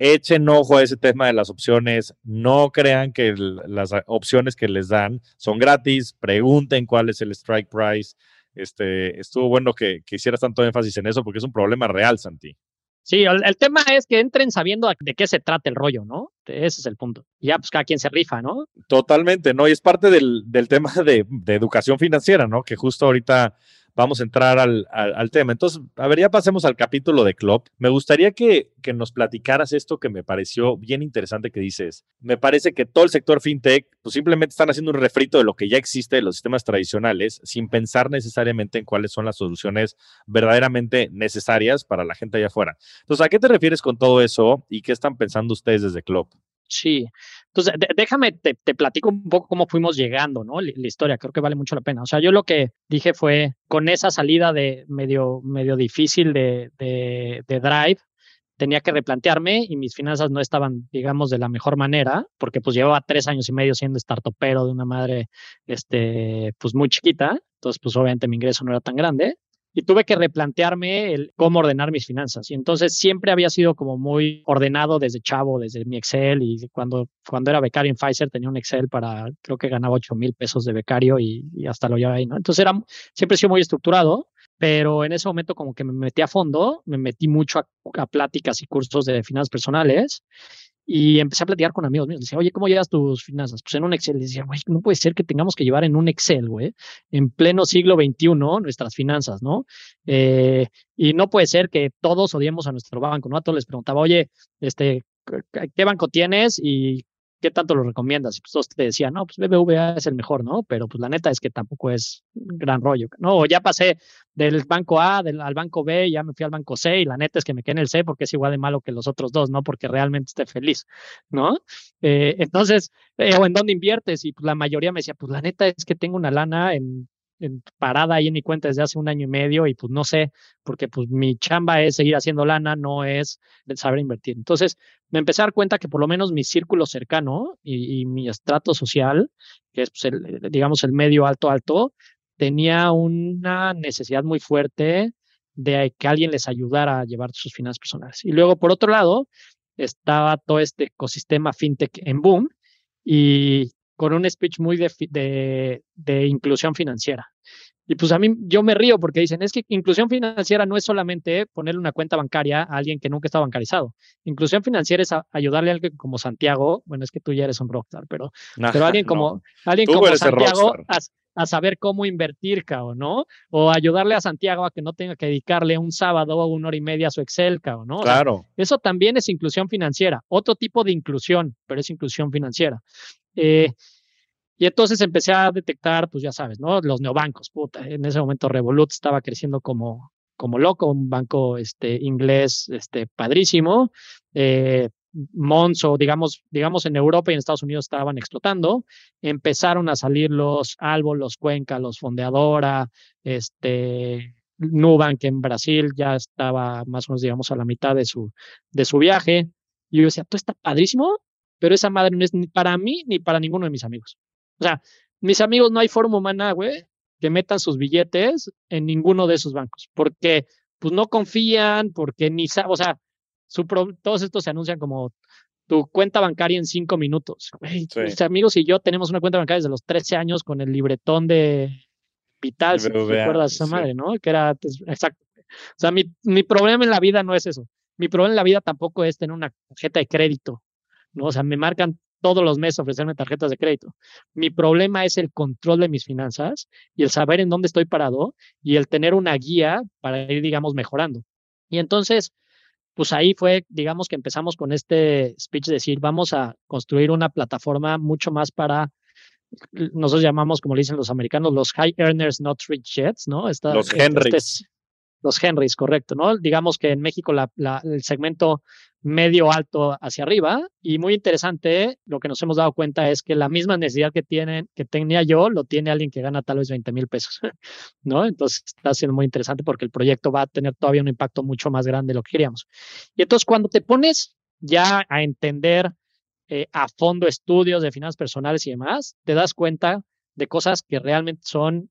echen ojo a ese tema de las opciones. No crean que las opciones que les dan son gratis. Pregunten cuál es el strike price. Este, estuvo bueno que, que hicieras tanto énfasis en eso porque es un problema real, Santi. Sí, el, tema es que entren sabiendo de qué se trata el rollo, ¿no? Ese es el punto. ya, pues cada quien se rifa, ¿no? Totalmente, ¿no? Y es parte del, del tema de, de, educación financiera, ¿no? Que justo ahorita vamos a entrar al, tema. Entonces, a ver, ya pasemos al capítulo de Club. Me gustaría que, que, nos platicaras esto que me pareció bien interesante que dices. Me parece que todo el sector fintech, pues simplemente están haciendo un refrito de lo que ya existe de los sistemas tradicionales, sin pensar necesariamente en cuáles son las soluciones verdaderamente necesarias para la gente allá afuera. Entonces, ¿a qué te refieres con todo eso y qué están pensando ustedes desde Club? Sí, entonces déjame, te, platico un poco cómo fuimos llegando, ¿no? La, historia, creo que vale mucho la pena. O sea, yo lo que dije fue, con esa salida de medio, medio difícil de, de, de Drive, tenía que replantearme y mis finanzas no estaban, digamos, de la mejor manera, porque pues llevaba tres años y medio siendo startupero de una madre, este, pues muy chiquita, entonces pues obviamente mi ingreso no era tan grande y tuve que replantearme el cómo ordenar mis finanzas. Y entonces siempre había sido como muy ordenado desde chavo, desde mi Excel. Y cuando, cuando era becario en Pfizer tenía un Excel para, creo que ganaba 8 mil pesos de becario y, hasta lo llevaba ahí, ¿no? Entonces era, siempre he sido muy estructurado, pero en ese momento como que me metí a fondo, me metí mucho a, a pláticas y cursos de finanzas personales y empecé a platicar con amigos míos. Decía, oye, ¿cómo llevas tus finanzas? Pues en un Excel. Decía, güey, no puede ser que tengamos que llevar en un Excel, güey, en pleno siglo XXI nuestras finanzas, ¿no? Eh, y no puede ser que todos odiemos a nuestro banco, ¿no? A todos les preguntaba, oye, este, ¿qué banco tienes y ¿qué tanto lo recomiendas? Y pues todos te decían, no, pues BBVA es el mejor, ¿no? Pero pues la neta es que tampoco es gran rollo, ¿no? ya pasé del banco A al banco B, ya me fui al banco C y la neta es que me quedé en el C porque es igual de malo que los otros dos, ¿no? Porque realmente esté feliz, ¿no? Eh, entonces, eh, o en dónde inviertes y pues la mayoría me decía, pues la neta es que tengo una lana en parada ahí en mi cuenta desde hace un año y medio y pues no sé, porque pues mi chamba es seguir haciendo lana, no es saber invertir. Entonces me empecé a dar cuenta que por lo menos mi círculo cercano y, mi estrato social, que es pues, el, digamos el medio alto alto, tenía una necesidad muy fuerte de que alguien les ayudara a llevar sus finanzas personales. Y luego, por otro lado, estaba todo este ecosistema fintech en boom y con un speech muy de, de, inclusión financiera. Y pues a mí yo me río porque dicen, es que inclusión financiera no es solamente ponerle una cuenta bancaria a alguien que nunca está bancarizado. Inclusión financiera es ayudarle a alguien como Santiago, bueno, es que tú ya eres un rockstar, pero, pero alguien como, alguien como Santiago a, saber cómo invertir, cao, ¿no? O ayudarle a Santiago a que no tenga que dedicarle un sábado o una hora y media a su Excel, cao, ¿no? Claro. eso también es inclusión financiera, otro tipo de inclusión, pero es inclusión financiera. Eh, y entonces empecé a detectar, pues ya sabes. Los neobancos, puta. En ese momento Revolut estaba creciendo como, como loco, un banco este, inglés este, padrísimo. Eh, Monzo, digamos, digamos en Europa y en Estados Unidos estaban explotando. Empezaron a salir los Albo, los Cuenca, los Fondeadora, este, Nubank en Brasil ya estaba más o menos, digamos, a la mitad de su, de su viaje. Y yo decía, tú está padrísimo, pero esa madre no es ni para mí ni para ninguno de mis amigos. O sea, mis amigos no hay forma humana, güey, que metan sus billetes en ninguno de esos bancos, porque pues no confían, porque ni saben, o sea, su todos estos se anuncian como tu cuenta bancaria en cinco minutos. Mis amigos y yo tenemos una cuenta bancaria desde los 13 años con el libretón de Vital, si recuerdas esa madre, ¿no? Que era, pues, exacto. O sea, mi, mi problema en la vida no es eso. Mi problema en la vida tampoco es tener una tarjeta de crédito ¿no? O sea, me marcan todos los meses ofrecerme tarjetas de crédito. Mi problema es el control de mis finanzas y el saber en dónde estoy parado y el tener una guía para ir, digamos, mejorando. Y entonces, pues ahí fue, digamos que empezamos con este speech de decir, vamos a construir una plataforma mucho más para, nosotros llamamos, como le dicen los americanos, los high earners, not rich yet, ¿no? los Henrys. Los Henrys, correcto, ¿no? Digamos que en México la, el segmento medio alto hacia arriba y muy interesante, lo que nos hemos dado cuenta es que la misma necesidad que tienen, que tenía yo, lo tiene alguien que gana tal vez 20 mil pesos, ¿no? Entonces está siendo muy interesante porque el proyecto va a tener todavía un impacto mucho más grande de lo que queríamos. Y entonces cuando te pones ya a entender eh, a fondo estudios de finanzas personales y demás, te das cuenta de cosas que realmente son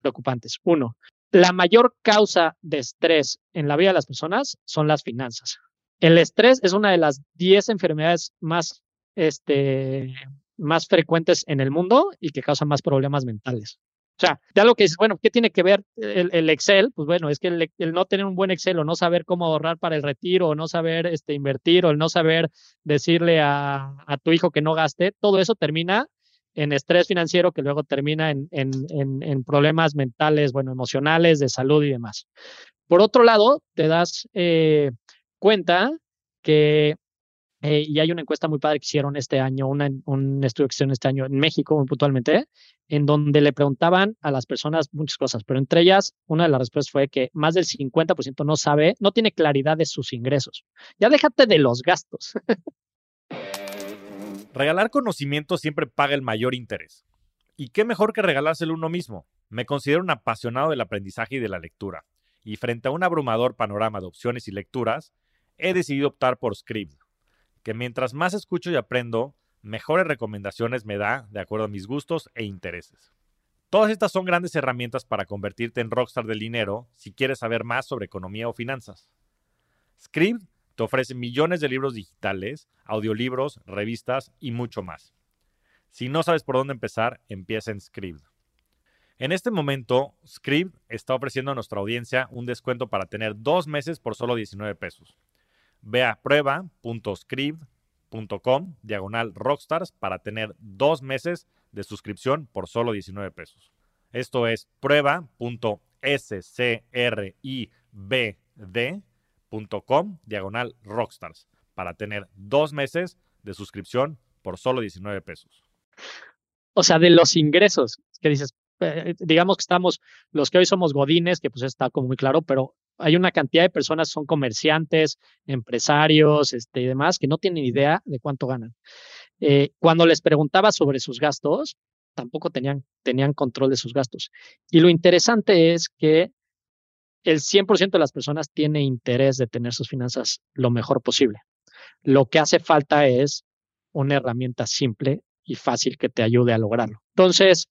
preocupantes. Uno, la mayor causa de estrés en la vida de las personas son las finanzas. El estrés es una de las 10 enfermedades más, este, más frecuentes en el mundo y que causan más problemas mentales. O sea, ya lo que dices, bueno, ¿qué tiene que ver el, Excel? Pues bueno, es que el, no tener un buen Excel o no saber cómo ahorrar para el retiro o no saber este, invertir o el no saber decirle a tu hijo que no gaste, todo eso termina en estrés financiero que luego termina en, en, en, problemas mentales, bueno, emocionales, de salud y demás. Por otro lado, te das eh, cuenta que, eh, y hay una encuesta muy padre que hicieron este año, una, un estudio que hicieron este año en México, muy puntualmente, en donde le preguntaban a las personas muchas cosas, pero entre ellas, una de las respuestas fue que más del 50% no sabe, no tiene claridad de sus ingresos. Ya déjate de los gastos. Regalar conocimiento siempre paga el mayor interés. ¿Y qué mejor que regalárselo uno mismo? Me considero un apasionado del aprendizaje y de la lectura, y frente a un abrumador panorama de opciones y lecturas, he decidido optar por Scribd, que mientras más escucho y aprendo, mejores recomendaciones me da de acuerdo a mis gustos e intereses. Todas estas son grandes herramientas para convertirte en rockstar del dinero si quieres saber más sobre economía o finanzas. Scribd te ofrece millones de libros digitales, audiolibros, revistas y mucho más. Si no sabes por dónde empezar, empieza en Scribd. En este momento, Scribd está ofreciendo a nuestra audiencia un descuento para tener dos meses por solo 19 pesos. Ve a prueba.scribd.com diagonal rockstars para tener dos meses de suscripción por solo 19 pesos. Esto es prueba.scribd.com diagonal rockstars para tener dos meses de suscripción por solo 19 pesos. O sea, de los ingresos que dices, eh, digamos que estamos, los que hoy somos godines, que pues está como muy claro, pero hay una cantidad de personas, son comerciantes, empresarios este, y demás, que no tienen idea de cuánto ganan. Eh, cuando les preguntaba sobre sus gastos, tampoco tenían, tenían control de sus gastos. Y lo interesante es que el 100% de las personas tiene interés de tener sus finanzas lo mejor posible. Lo que hace falta es una herramienta simple y fácil que te ayude a lograrlo. Entonces,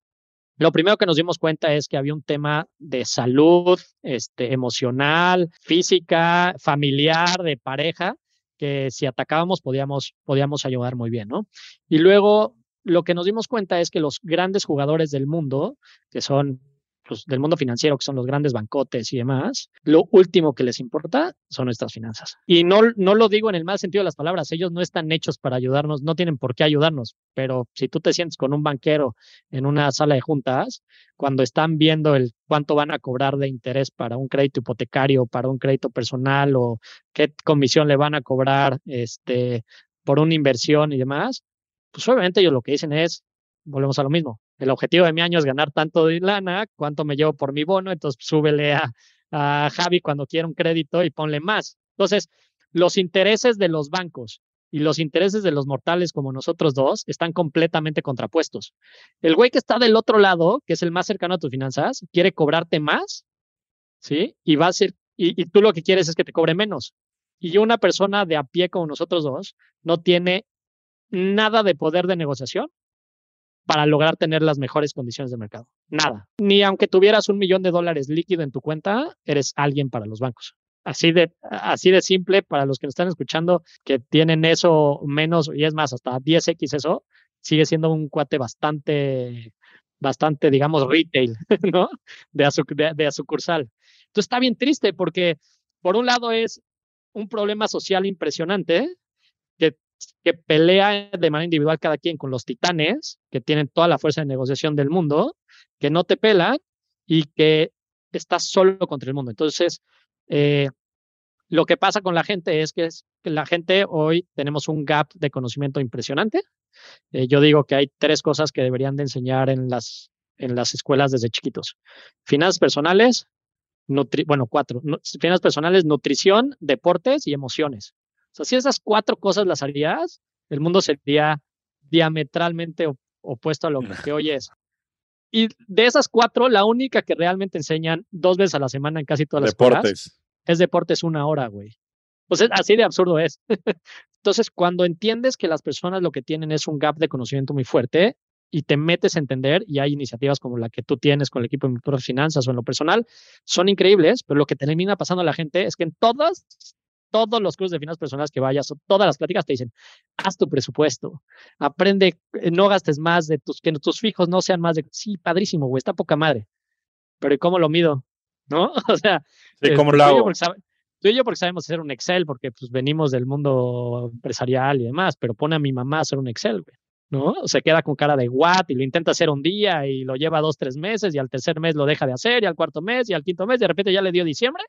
lo primero que nos dimos cuenta es que había un tema de salud este, emocional, física, familiar, de pareja, que si atacábamos podíamos, podíamos ayudar muy bien, ¿no? Y luego lo que nos dimos cuenta es que los grandes jugadores del mundo, que son pues, del mundo financiero, que son los grandes bancotes y demás, lo último que les importa son nuestras finanzas. Y no, no lo digo en el mal sentido de las palabras, ellos no están hechos para ayudarnos, no tienen por qué ayudarnos, pero si tú te sientes con un banquero en una sala de juntas, cuando están viendo el cuánto van a cobrar de interés para un crédito hipotecario, para un crédito personal o qué comisión le van a cobrar este, por una inversión y demás, pues obviamente ellos lo que dicen es, volvemos a lo mismo, el objetivo de mi año es ganar tanto de lana, cuánto me llevo por mi bono, entonces súbele a, a Javi cuando quiera un crédito y ponle más. Entonces, los intereses de los bancos y los intereses de los mortales como nosotros dos están completamente contrapuestos. El güey que está del otro lado, que es el más cercano a tus finanzas, quiere cobrarte más, ¿sí? Y va a ser, y, y tú lo que quieres es que te cobre menos. Y una persona de a pie como nosotros dos no tiene nada de poder de negociación para lograr tener las mejores condiciones de mercado. Nada. Ni aunque tuvieras un millón de dólares líquido en tu cuenta, eres alguien para los bancos. Así de, así de simple para los que nos están escuchando que tienen eso menos, y es más, hasta 10x eso, sigue siendo un cuate bastante, bastante, digamos, retail, ¿no? De a, su, de, de a sucursal. Entonces está bien triste porque, por un lado, es un problema social impresionante, que pelea de manera individual cada quien con los titanes, que tienen toda la fuerza de negociación del mundo, que no te pelan y que estás solo contra el mundo. Entonces, eh, lo que pasa con la gente es que, es que, la gente hoy tenemos un gap de conocimiento impresionante. Eh, yo digo que hay tres cosas que deberían de enseñar en las, en las escuelas desde chiquitos. Finanzas personales, bueno, cuatro. finanzas personales, nutrición, deportes y emociones. Sea, si esas cuatro cosas las harías, el mundo sería diametralmente opuesto a lo que hoy es. Y de esas cuatro, la única que realmente enseñan dos veces a la semana en casi todas las deportes. es deportes una hora, güey. Pues así de absurdo es. Entonces, cuando entiendes que las personas lo que tienen es un gap de conocimiento muy fuerte y te metes a entender, y hay iniciativas como la que tú tienes con el equipo de finanzas o en lo personal, son increíbles, pero lo que termina pasando a la gente es que en todas todos los cursos de finanzas personales que vayas, o todas las pláticas te dicen, haz tu presupuesto, aprende, eh, no gastes más de tus, que tus fijos no sean más de, sí, padrísimo, güey, está poca madre, pero ¿y cómo lo mido? ¿No? O sea, sí, ¿cómo lo hago? Tú y yo porque sabemos hacer un Excel, porque pues venimos del mundo empresarial y demás, pero pone a mi mamá a hacer un Excel, güey. ¿no? Se queda con cara de what y lo intenta hacer un día y lo lleva dos, tres meses y al tercer mes lo deja de hacer y al cuarto mes y al quinto mes de repente ya le dio diciembre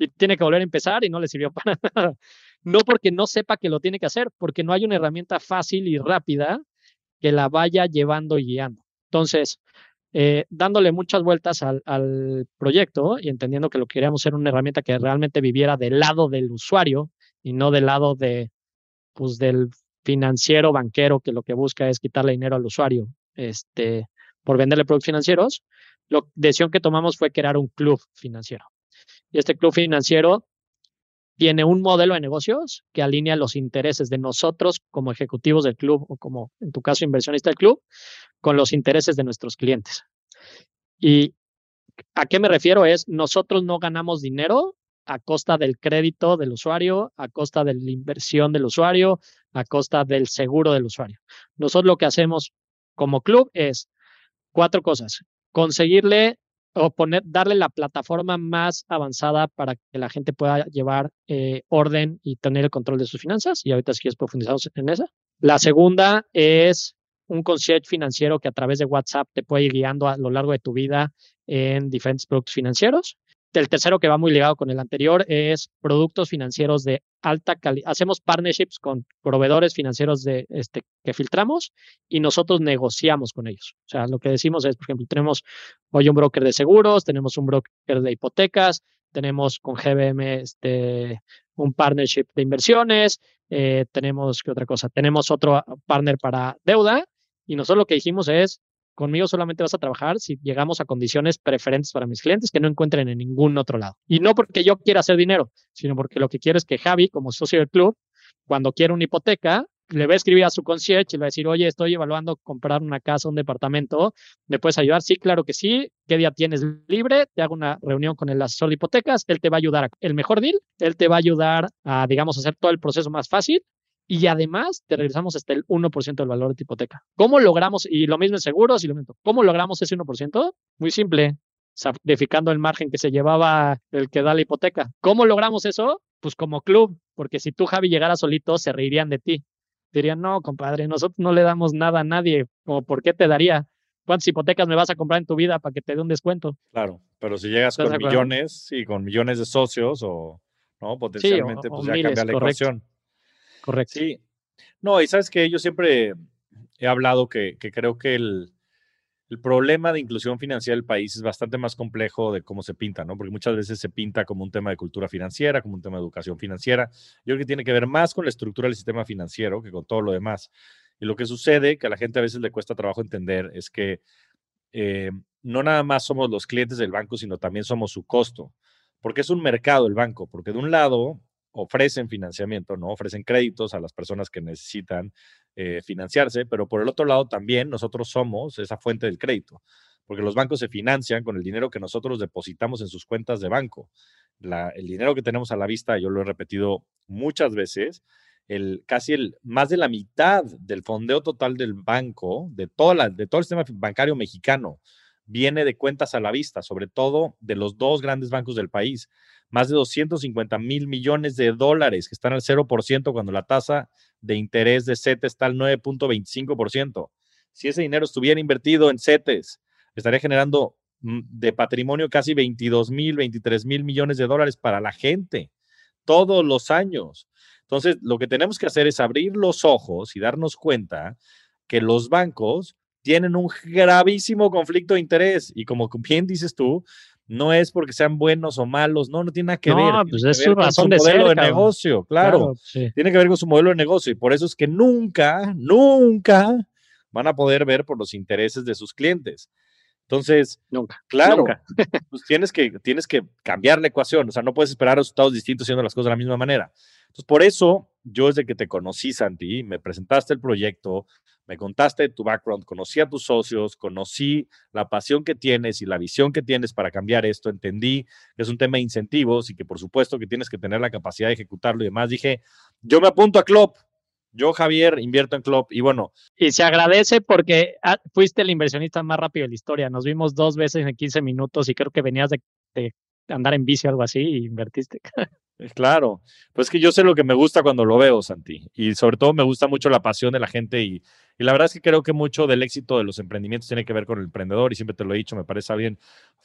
y tiene que volver a empezar y no le sirvió para nada. No porque no sepa que lo tiene que hacer, porque no hay una herramienta fácil y rápida que la vaya llevando y guiando. Entonces, eh, dándole muchas vueltas al, al, proyecto y entendiendo que lo queríamos ser una herramienta que realmente viviera del lado del usuario y no del lado de, pues, del financiero banquero que lo que busca es quitarle dinero al usuario este, por venderle productos financieros, la decisión que tomamos fue crear un club financiero. Y este club financiero tiene un modelo de negocios que alinea los intereses de nosotros como ejecutivos del club o como, en tu caso, inversionista del club, con los intereses de nuestros clientes. ¿Y a qué me refiero? Es, nosotros no ganamos dinero a costa del crédito del usuario, a costa de la inversión del usuario, a costa del seguro del usuario. Nosotros lo que hacemos como club es cuatro cosas. Conseguirle o poner, darle la plataforma más avanzada para que la gente pueda llevar eh, orden y tener el control de sus finanzas. Y ahorita si quieres profundizamos en esa. La segunda es un concierge financiero que a través de WhatsApp te puede ir guiando a lo largo de tu vida en diferentes productos financieros. El tercero que va muy ligado con el anterior es productos financieros de alta calidad. Hacemos partnerships con proveedores financieros de, este, que filtramos y nosotros negociamos con ellos. O sea, lo que decimos es, por ejemplo, tenemos hoy un broker de seguros, tenemos un broker de hipotecas, tenemos con GBM este, un partnership de inversiones, eh, tenemos, ¿qué otra cosa? Tenemos otro partner para deuda y nosotros lo que dijimos es, Conmigo solamente vas a trabajar si llegamos a condiciones preferentes para mis clientes que no encuentren en ningún otro lado. Y no porque yo quiera hacer dinero, sino porque lo que quiero es que Javi, como socio del club, cuando quiera una hipoteca, le va a escribir a su concierge y le va a decir, oye, estoy evaluando comprar una casa, un departamento, ¿me puedes ayudar? Sí, claro que sí. ¿Qué día tienes libre? Te hago una reunión con el asesor de hipotecas, él te va a ayudar a el mejor deal, él te va a ayudar a, digamos, hacer todo el proceso más fácil y además te regresamos hasta el 1% del valor de tu hipoteca. ¿Cómo logramos, y lo mismo en seguros, y lo mismo, ¿cómo logramos ese 1%? Muy simple, sacrificando el margen que se llevaba el que da la hipoteca. ¿Cómo logramos eso? Pues como club, porque si tú, Javi, llegaras solito, se reirían de ti. Dirían, no, compadre, nosotros no le damos nada a nadie, como, ¿por qué te daría? ¿Cuántas hipotecas me vas a comprar en tu vida para que te dé un descuento? Claro, pero si llegas con millones y con millones de socios o, ¿no? Potencialmente, pues ya cambia la ecuación. Correcto. Sí. No, y sabes que yo siempre he hablado que, creo que el, problema de inclusión financiera del país es bastante más complejo de cómo se pinta, ¿no? Porque muchas veces se pinta como un tema de cultura financiera, como un tema de educación financiera. Yo creo que tiene que ver más con la estructura del sistema financiero que con todo lo demás. Y lo que sucede, que a la gente a veces le cuesta trabajo entender, es que eh, no nada más somos los clientes del banco, sino también somos su costo. Porque es un mercado el banco, porque de un lado ofrecen financiamiento, ¿no? Ofrecen créditos a las personas que necesitan eh, financiarse, pero por el otro lado también nosotros somos esa fuente del crédito, porque los bancos se financian con el dinero que nosotros depositamos en sus cuentas de banco. el dinero que tenemos a la vista, yo lo he repetido muchas veces, el, casi el, más de la mitad del fondeo total del banco, de, toda la, de todo el sistema bancario mexicano, viene de cuentas a la vista, sobre todo de los dos grandes bancos del país. Más de 250 mil millones de dólares que están al 0% cuando la tasa de interés de CETES está al 9.25%. Si ese dinero estuviera invertido en CETES, estaría generando mm, de patrimonio casi 22 mil, 23 mil millones de dólares para la gente todos los años. Entonces, lo que tenemos que hacer es abrir los ojos y darnos cuenta que los bancos tienen un gravísimo conflicto de interés y como bien dices tú, no es porque sean buenos o malos, no, no tiene nada que ver. Pues es su razón de modelo de negocio, claro. Tiene que ver con su modelo de negocio y por eso es que nunca, nunca van a poder ver por los intereses de sus clientes. Entonces, nunca, claro, pues tienes que, tienes que cambiar la ecuación, o sea, no puedes esperar resultados distintos haciendo las cosas de la misma manera. Entonces, por eso yo desde que te conocí, Santi, me presentaste el proyecto, me contaste tu background, conocí a tus socios, conocí la pasión que tienes y la visión que tienes para cambiar esto, entendí que es un tema de incentivos y que por supuesto que tienes que tener la capacidad de ejecutarlo y demás. Dije, yo me apunto a Club, yo, Javier, invierto en Club y bueno. Y se agradece porque ah, fuiste el inversionista más rápido de la historia. Nos vimos dos veces en 15 minutos y creo que venías de andar en bici o algo así y invertiste. Eh, claro, pues que yo sé lo que me gusta cuando lo veo, Santi, y sobre todo me gusta mucho la pasión de la gente y, y, la verdad es que creo que mucho del éxito de los emprendimientos tiene que ver con el emprendedor y siempre te lo he dicho, me parece bien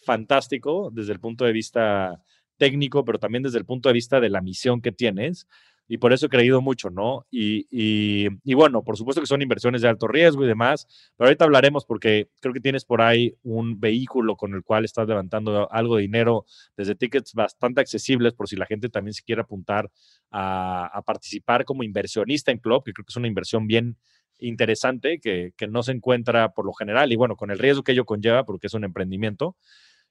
fantástico desde el punto de vista técnico, pero también desde el punto de vista de la misión que tienes y por eso he creído mucho, ¿no? Y, y, bueno, por supuesto que son inversiones de alto riesgo y demás, pero ahorita hablaremos porque creo que tienes por ahí un vehículo con el cual estás levantando algo de dinero desde tickets bastante accesibles por si la gente también se quiere apuntar a, a participar como inversionista en Club, que creo que es una inversión bien interesante que, que no se encuentra por lo general y bueno, con el riesgo que ello conlleva porque es un emprendimiento.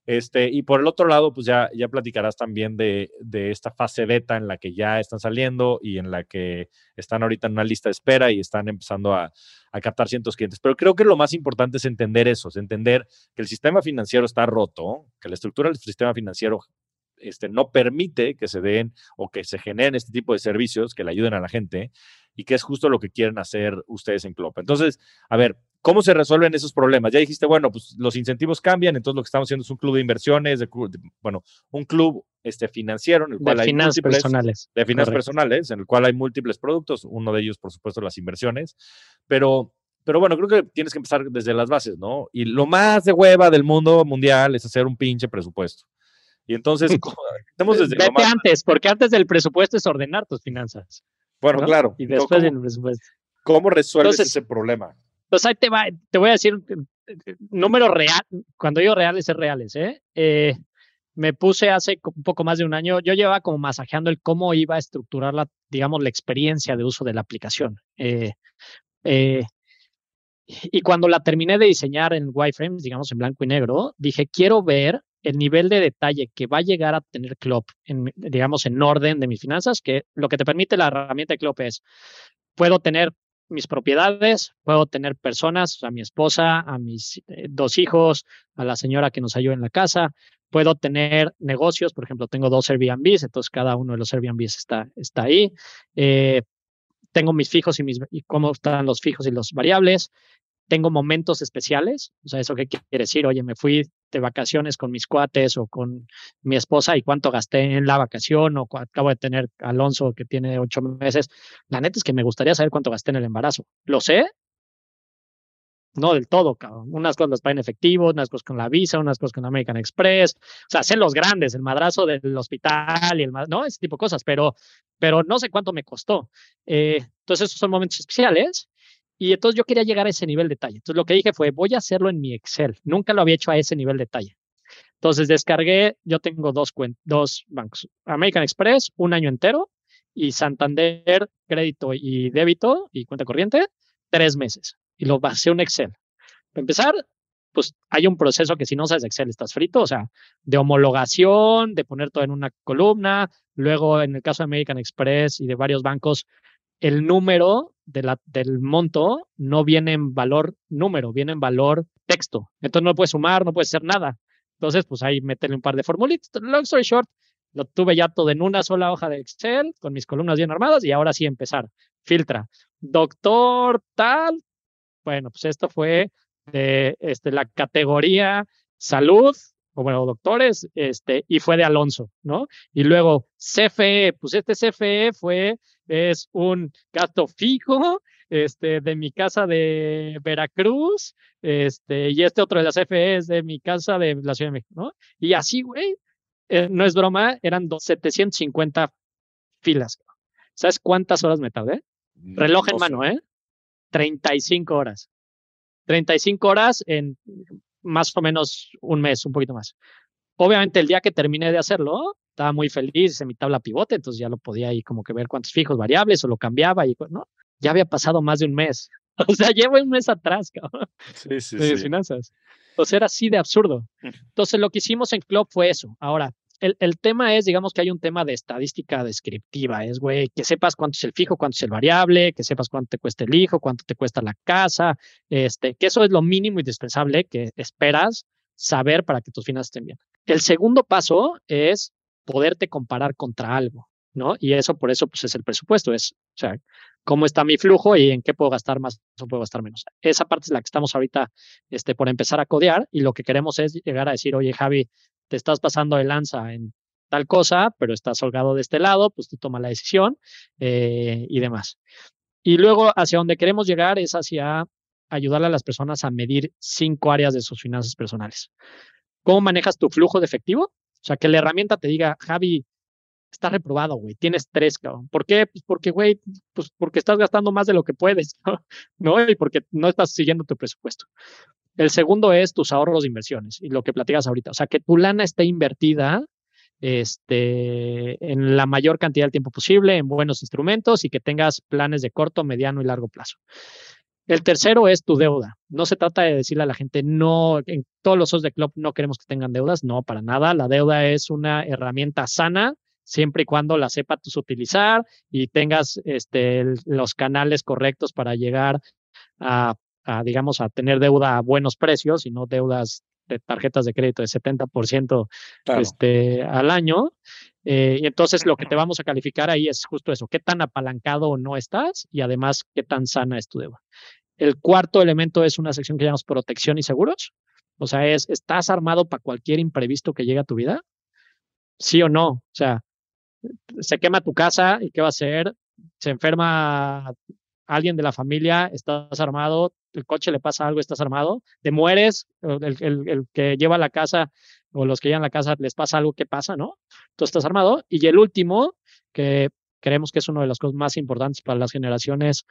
Este, y por el otro lado, pues ya, ya platicarás también de, de, esta fase beta en la que ya están saliendo y en la que están ahorita en una lista de espera y están empezando a, a captar cientos clientes. Pero creo que lo más importante es entender eso, es entender que el sistema financiero está roto, que la estructura del sistema financiero este, no permite que se den o que se generen este tipo de servicios que le ayuden a la gente y que es justo lo que quieren hacer ustedes en Club. Entonces, a ver, ¿Cómo se resuelven esos problemas? Ya dijiste, bueno, pues los incentivos cambian, entonces lo que estamos haciendo es un club de inversiones, de, bueno, un club este, financiero en el cual de hay finanzas personales. De finanzas personales, en el cual hay múltiples productos, uno de ellos, por supuesto, las inversiones, pero, pero bueno, creo que tienes que empezar desde las bases, ¿no? Y lo más de hueva del mundo mundial es hacer un pinche presupuesto. Y entonces, estamos desde Vete antes, porque antes del presupuesto es ordenar tus finanzas. Bueno, claro. Y después presupuesto. ¿Cómo resuelves ese problema? Pues ahí te, va, te voy a decir número real, cuando digo reales es reales, ¿eh? ¿eh? me puse hace un poco más de un año, yo llevaba como masajeando el cómo iba a estructurar la, digamos, la experiencia de uso de la aplicación. Eh, eh, y cuando la terminé de diseñar en wireframes, digamos en blanco y negro, dije, quiero ver el nivel de detalle que va a llegar a tener Club, en, digamos, en orden de mis finanzas, que lo que te permite la herramienta de Club es, puedo tener mis propiedades, puedo tener personas, a mi esposa, a mis eh, dos hijos, a la señora que nos ayuda en la casa, puedo tener negocios, por ejemplo, tengo dos Airbnbs, entonces cada uno de los Airbnbs está, está ahí. Eh, tengo mis fijos y, mis, y cómo están los fijos y los variables tengo momentos especiales, o sea, ¿eso qué quiere decir? Oye, me fui de vacaciones con mis cuates o con mi esposa y cuánto gasté en la vacación o acabo de tener Alonso que tiene ocho meses. La neta es que me gustaría saber cuánto gasté en el embarazo. ¿Lo sé? No del todo. Unas cosas las pagan efectivo, unas cosas con la visa, unas cosas con American Express. O sea, sé los grandes, el madrazo del hospital y el, ¿no? Ese tipo de cosas, pero, pero no sé cuánto me costó. Eh, entonces, esos son momentos especiales y entonces yo quería llegar a ese nivel de detalle. Entonces lo que dije fue, voy a hacerlo en mi Excel. Nunca lo había hecho a ese nivel de detalle. Entonces descargué, yo tengo dos, dos bancos, American Express, un año entero, y Santander, crédito y débito y cuenta corriente, tres meses. Y lo basé en Excel. Para empezar, pues hay un proceso que si no sabes Excel estás frito, o sea, de homologación, de poner todo en una columna. Luego, en el caso de American Express y de varios bancos, el número del monto no viene en valor número, viene en valor texto. Entonces no puedes sumar, no puedes hacer nada. Entonces, pues ahí métele un par de formulitas. Long story short, lo tuve ya todo en una sola hoja de Excel, con mis columnas bien armadas, y ahora sí empezar. Filtra. Doctor tal. Bueno, pues esto fue de este, la categoría salud, o bueno, doctores, este, y fue de Alonso, ¿no? Y luego CFE, pues este CFE fue, es un gasto fijo, este, de mi casa de Veracruz, este, y este otro de la CFE es de mi casa de la Ciudad de México, ¿no? Y así, güey, eh, no es broma, eran 750 filas. ¿Sabes cuántas horas me tardé? Mm, Reloj en mano, ¿eh? 35 horas. 35 horas en más o menos un mes, un poquito más. Obviamente el día que terminé de hacerlo, estaba muy feliz, en mi tabla pivote, entonces ya lo podía ahí como que ver cuántos fijos variables o lo cambiaba y ¿no? Ya había pasado más de un mes. O sea, llevo un mes atrás, cabrón. Sí, sí, de finanzas. O sea, era así de absurdo. Entonces lo que hicimos en Club fue eso. Ahora, el, el, tema es, digamos que hay un tema de estadística descriptiva, es, güey, que sepas cuánto es el fijo, cuánto es el variable, que sepas cuánto te cuesta el hijo, cuánto te cuesta la casa, este, que eso es lo mínimo indispensable que esperas saber para que tus finanzas estén bien. El segundo paso es poderte comparar contra algo, ¿no? Y eso, por eso, pues es el presupuesto, es, o sea, cómo está mi flujo y en qué puedo gastar más o puedo gastar menos. Esa parte es la que estamos ahorita este, por empezar a codear y lo que queremos es llegar a decir, oye, Javi, te estás pasando de lanza en tal cosa, pero estás holgado de este lado, pues tú toma la decisión eh, y demás. Y luego hacia donde queremos llegar es hacia ayudarle a las personas a medir cinco áreas de sus finanzas personales. ¿Cómo manejas tu flujo de efectivo? O sea, que la herramienta te diga, Javi, está reprobado, güey, tienes tres, cabrón. ¿Por qué? Pues porque, güey, pues porque estás gastando más de lo que puedes, ¿no? Y porque no estás siguiendo tu presupuesto. El segundo es tus ahorros de inversiones y lo que platicas ahorita. O sea, que tu lana esté invertida este, en la mayor cantidad de tiempo posible, en buenos instrumentos y que tengas planes de corto, mediano y largo plazo. El tercero es tu deuda. No se trata de decirle a la gente, no, en todos los socios de club no queremos que tengan deudas, no, para nada. La deuda es una herramienta sana siempre y cuando la sepas utilizar y tengas este, los canales correctos para llegar a a, digamos, a tener deuda a buenos precios y no deudas de tarjetas de crédito de 70% este, al año. Eh, y entonces lo que te vamos a calificar ahí es justo eso, qué tan apalancado no estás y además qué tan sana es tu deuda. El cuarto elemento es una sección que llamamos protección y seguros. O sea, es, ¿estás armado para cualquier imprevisto que llegue a tu vida? Sí o no. O sea, se quema tu casa y ¿qué va a hacer? Se enferma alguien de la familia, estás armado, el coche le pasa algo, estás armado, te mueres, el, el, que lleva la casa o los que llevan la casa les pasa algo, ¿qué pasa, no? Tú estás armado. Y el último, que creemos que es una de las cosas más importantes para las generaciones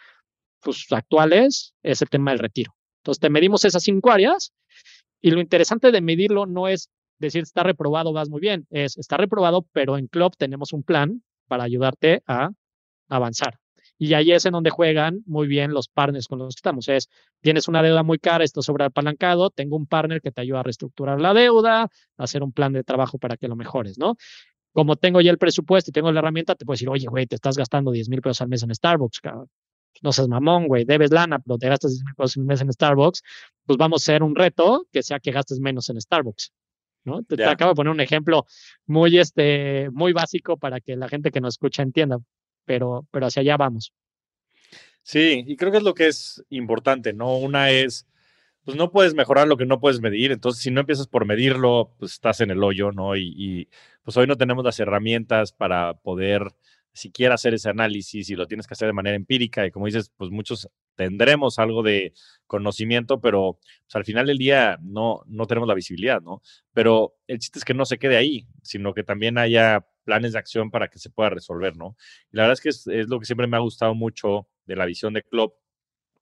pues, actuales, es el tema del retiro. Entonces, te medimos esas cinco áreas y lo interesante de medirlo no es decir está reprobado, vas muy bien, es está reprobado, pero en Club tenemos un plan para ayudarte a avanzar. Y ahí es en donde juegan muy bien los partners con los que estamos. Es, tienes una deuda muy cara, esto sobre apalancado, tengo un partner que te ayuda a reestructurar la deuda, a hacer un plan de trabajo para que lo mejores, ¿no? Como tengo ya el presupuesto y tengo la herramienta, te puedo decir, oye, güey, te estás gastando 10 mil pesos al mes en Starbucks, cabrón. No seas mamón, güey, debes lana, pero te gastas 10 mil pesos al mes en Starbucks, pues vamos a hacer un reto que sea que gastes menos en Starbucks. ¿no? Te, te, acabo de poner un ejemplo muy, este, muy básico para que la gente que nos escucha entienda pero, pero hacia allá vamos. Sí, y creo que es lo que es importante, ¿no? Una es, pues no puedes mejorar lo que no puedes medir, entonces si no empiezas por medirlo, pues estás en el hoyo, ¿no? Y, pues hoy no tenemos las herramientas para poder siquiera hacer ese análisis y lo tienes que hacer de manera empírica y como dices, pues muchos tendremos algo de conocimiento, pero pues, al final del día no, no tenemos la visibilidad, ¿no? Pero el chiste es que no se quede ahí, sino que también haya planes de acción para que se pueda resolver, ¿no? Y la verdad es que es, lo que siempre me ha gustado mucho de la visión de Club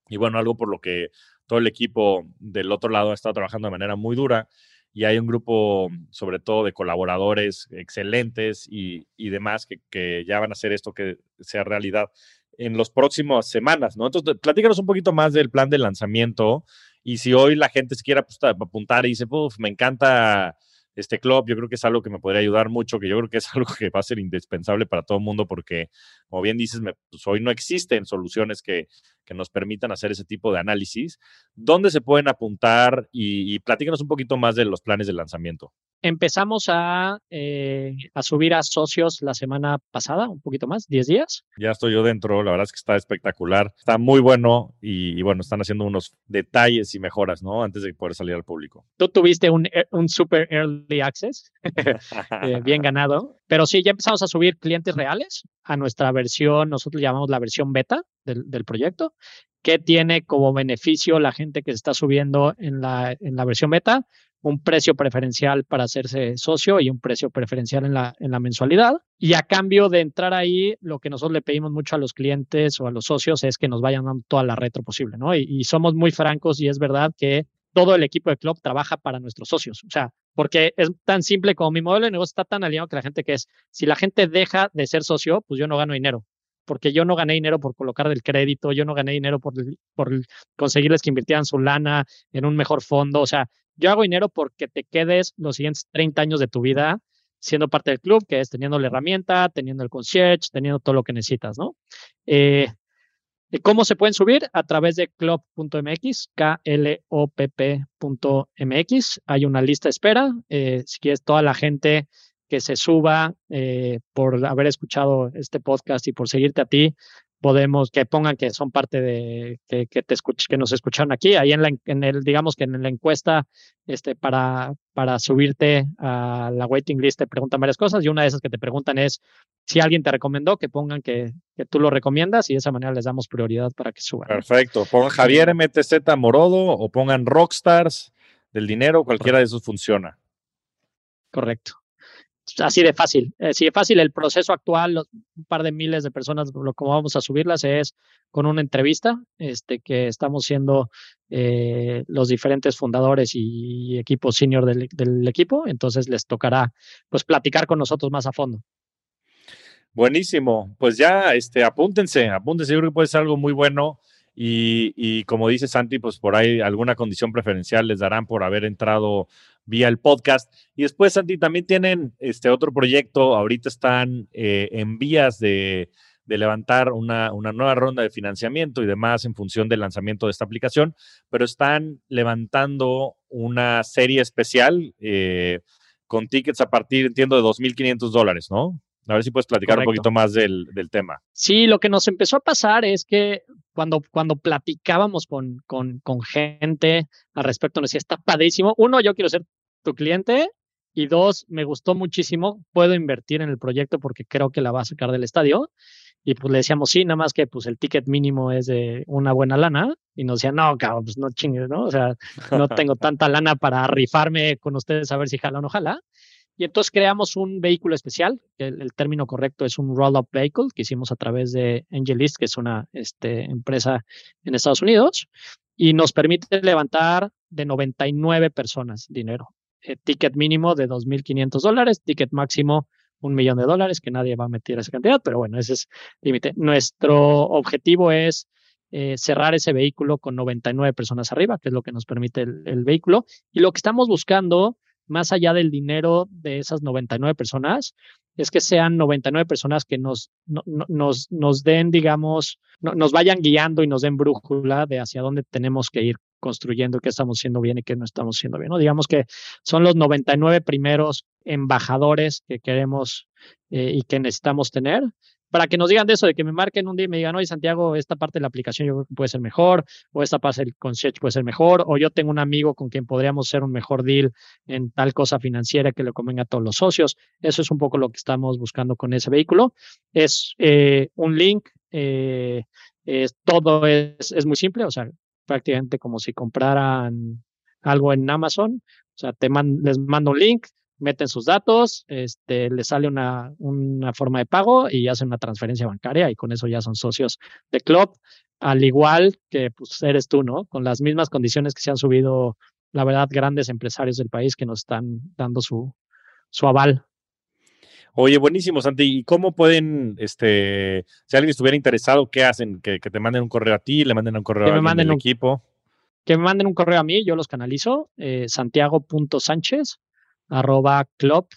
y bueno, algo por lo que todo el equipo del otro lado ha estado trabajando de manera muy dura y hay un grupo, sobre todo, de colaboradores excelentes y, y demás que, que, ya van a hacer esto que sea realidad en las próximas semanas, ¿no? Entonces, platícanos un poquito más del plan de lanzamiento y si hoy la gente se quiere apuntar y dice, Puf, me encanta este club, yo creo que es algo que me podría ayudar mucho, que yo creo que es algo que va a ser indispensable para todo el mundo porque, como bien dices, pues hoy no existen soluciones que, que nos permitan hacer ese tipo de análisis. ¿Dónde se pueden apuntar? Y, y platícanos un poquito más de los planes de lanzamiento. Empezamos a, eh, a subir a socios la semana pasada, un poquito más, 10 días. Ya estoy yo dentro, la verdad es que está espectacular, está muy bueno y, y bueno, están haciendo unos detalles y mejoras, ¿no? Antes de poder salir al público. Tú tuviste un, e, un super early access, eh, bien ganado, pero sí, ya empezamos a subir clientes reales a nuestra versión, nosotros llamamos la versión beta del, proyecto, que tiene como beneficio la gente que se está subiendo en la, en la versión beta un precio preferencial para hacerse socio y un precio preferencial en la, en la mensualidad. Y a cambio de entrar ahí, lo que nosotros le pedimos mucho a los clientes o a los socios es que nos vayan dando toda la retro posible, ¿no? Y, y somos muy francos y es verdad que todo el equipo de club trabaja para nuestros socios. O sea, porque es tan simple como mi modelo de negocio está tan alineado que la gente que es, si la gente deja de ser socio, pues yo no gano dinero porque yo no gané dinero por colocar del crédito, yo no gané dinero por, conseguirles que invirtieran su lana en un mejor fondo. O sea, yo hago dinero porque te quedes los siguientes 30 años de tu vida siendo parte del club, que es teniendo la herramienta, teniendo el concierge, teniendo todo lo que necesitas, ¿no? Eh, ¿Cómo se pueden subir? A través de club.mx, K-L-O-P-P.mx. Hay una lista de espera. Eh, si quieres, toda la gente que se suba eh, por haber escuchado este podcast y por seguirte a ti, podemos que pongan que son parte de que, que te escuch, que nos escucharon aquí ahí en la en el digamos que en la encuesta este para para subirte a la waiting list te preguntan varias cosas y una de esas que te preguntan es si alguien te recomendó que pongan que, que tú lo recomiendas y de esa manera les damos prioridad para que suban. Perfecto. Pongan Javier MTZ Morodo o pongan Rockstars del dinero, cualquiera de esos funciona. Correcto así de fácil. Así de fácil. El proceso actual, un par de miles de personas, lo como vamos a subirlas es con una entrevista este, que estamos siendo eh, los diferentes fundadores y equipos senior del, del, equipo. Entonces les tocará pues platicar con nosotros más a fondo. Buenísimo. Pues ya este, apúntense, apúntense. Yo creo que puede ser algo muy bueno. Y, y, como dice Santi, pues por ahí alguna condición preferencial les darán por haber entrado vía el podcast. Y después, Santi, también tienen este otro proyecto. Ahorita están eh, en vías de, de levantar una, una, nueva ronda de financiamiento y demás en función del lanzamiento de esta aplicación, pero están levantando una serie especial eh, con tickets a partir, entiendo, de 2.500 dólares, ¿no? A ver si puedes platicar Correcto. un poquito más del, del, tema. Sí, lo que nos empezó a pasar es que cuando, cuando platicábamos con, con, con gente al respecto, nos decía, está padrísimo. Uno, yo quiero ser tu cliente. Y dos, me gustó muchísimo. Puedo invertir en el proyecto porque creo que la va a sacar del estadio. Y pues le decíamos, sí, nada más que pues el ticket mínimo es de una buena lana. Y nos decía, no, cabrón, pues no chingues, ¿no? O sea, no tengo tanta lana para rifarme con ustedes a ver si jala o no jala. Y entonces creamos un vehículo especial, el, el término correcto es un roll-up vehicle, que hicimos a través de AngelList, que es una este, empresa en Estados Unidos, y nos permite levantar de 99 personas dinero. Eh, ticket mínimo de 2.500 dólares, ticket máximo un millón de dólares, que nadie va a meter esa cantidad, pero bueno, ese es límite. Nuestro objetivo es eh, cerrar ese vehículo con 99 personas arriba, que es lo que nos permite el, el vehículo. Y lo que estamos buscando más allá del dinero de esas 99 personas, es que sean 99 personas que nos, no, nos, nos den, digamos, no, nos vayan guiando y nos den brújula de hacia dónde tenemos que ir construyendo qué estamos haciendo bien y qué no estamos haciendo bien. ¿no? Digamos que son los 99 primeros embajadores que queremos eh, y que necesitamos tener para que nos digan de eso, de que me marquen un día y me digan, oye, Santiago, esta parte de la aplicación yo creo que puede ser mejor, o esta parte del concierge puede ser mejor, o yo tengo un amigo con quien podríamos hacer un mejor deal en tal cosa financiera que le convenga a todos los socios. Eso es un poco lo que estamos buscando con ese vehículo. Es eh, un link, eh, es, todo es, es muy simple, o sea, prácticamente como si compraran algo en Amazon. O sea, te les mando un link, meten sus datos, este, les sale una, una forma de pago y hacen una transferencia bancaria y con eso ya son socios de club, al igual que pues eres tú, ¿no? Con las mismas condiciones que se han subido, la verdad, grandes empresarios del país que nos están dando su, su aval. Oye, buenísimo, Santi. ¿Y cómo pueden, este, si alguien estuviera interesado, qué hacen? ¿Que, que te manden un correo a ti, le manden un correo que a me manden del un, equipo? Que me manden un correo a mí, yo los canalizo, eh, santiago.sánchez arroba club.mx.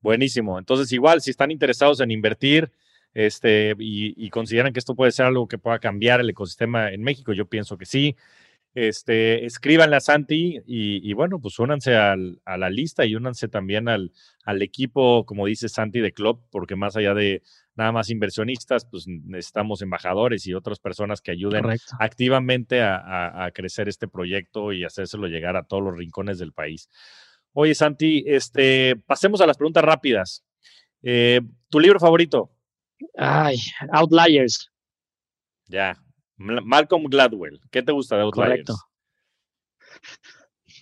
Buenísimo. Entonces, igual, si están interesados en invertir, este, y, consideran que esto puede ser algo que pueda cambiar el ecosistema en México. Yo pienso que sí. Este, escríbanle a Santi y, bueno, pues únanse a la lista y únanse también al, al, equipo, como dice Santi, de Club, porque más allá de nada más inversionistas, pues necesitamos embajadores y otras personas que ayuden activamente a, a, crecer este proyecto y hacérselo llegar a todos los rincones del país. Oye, Santi, este, pasemos a las preguntas rápidas. Eh, ¿Tu libro favorito? Ay, Outliers. Ya. Malcolm Gladwell. ¿Qué te gusta de Outliers? Correcto.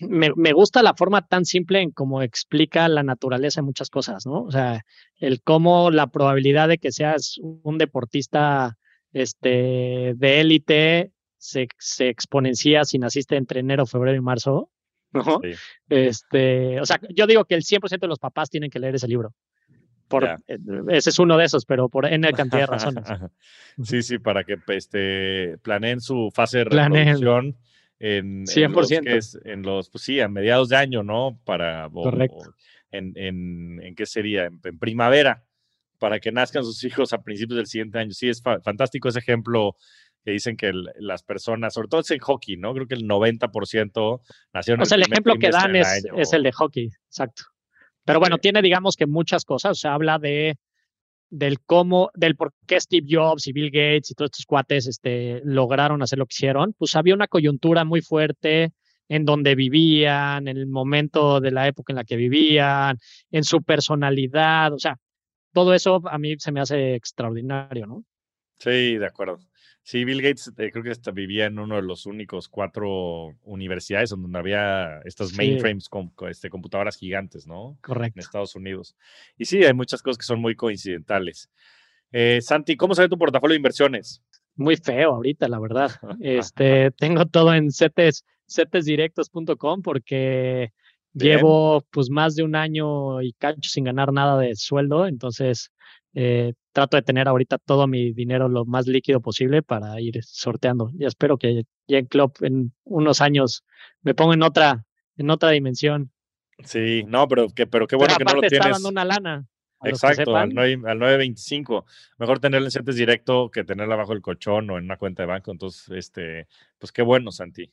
Me, gusta la forma tan simple en cómo explica la naturaleza de muchas cosas, ¿no? O sea, el cómo la probabilidad de que seas un deportista este, de élite se, se, exponencia si naciste entre enero, febrero y marzo. ¿no? Este, o sea, yo digo que el 100% de los papás tienen que leer ese libro. Eh, ese es uno de esos, pero por N cantidad de razones. sí, sí, para que este, planeen su fase de reproducción en, 100%. En los, es, en los, pues sí, a mediados de año, ¿no? Para, Correcto. en, en, en, qué sería? En, primavera, para que nazcan sus hijos a principios del siguiente año. Sí, es fantástico ese ejemplo que dicen que las personas, sobre todo es en hockey, ¿no? Creo que el 90% nacieron. O sea, el, ejemplo que dan es, es el de hockey, exacto. Pero bueno, tiene, digamos que muchas cosas. O sea, habla de del cómo, del por qué Steve Jobs y Bill Gates y todos estos cuates este, lograron hacer lo que hicieron. Pues había una coyuntura muy fuerte en donde vivían, en el momento de la época en la que vivían, en su personalidad. O sea, todo eso a mí se me hace extraordinario, ¿no? Sí, de acuerdo. Sí, Bill Gates eh, creo que vivía en uno de los únicos cuatro universidades donde había estas mainframes con, este, computadoras gigantes, ¿no? Correcto. En Estados Unidos. Y sí, hay muchas cosas que son muy coincidentales. Eh, Santi, ¿cómo se ve tu portafolio de inversiones? Muy feo ahorita, la verdad. Este, tengo todo en setes, setesdirectos.com porque llevo pues más de un año y cacho sin ganar nada de sueldo, entonces eh, trato de tener ahorita todo mi dinero lo más líquido posible para ir sorteando. Y espero que ya en Club en unos años me ponga en otra, en otra dimensión. Sí, no, pero, que, pero qué bueno que no lo tienes. Está dando una lana. Exacto, al, 9.25. Mejor tenerlo en CETES directo que tenerla bajo el colchón o en una cuenta de banco. Entonces, este, pues qué bueno, Santi.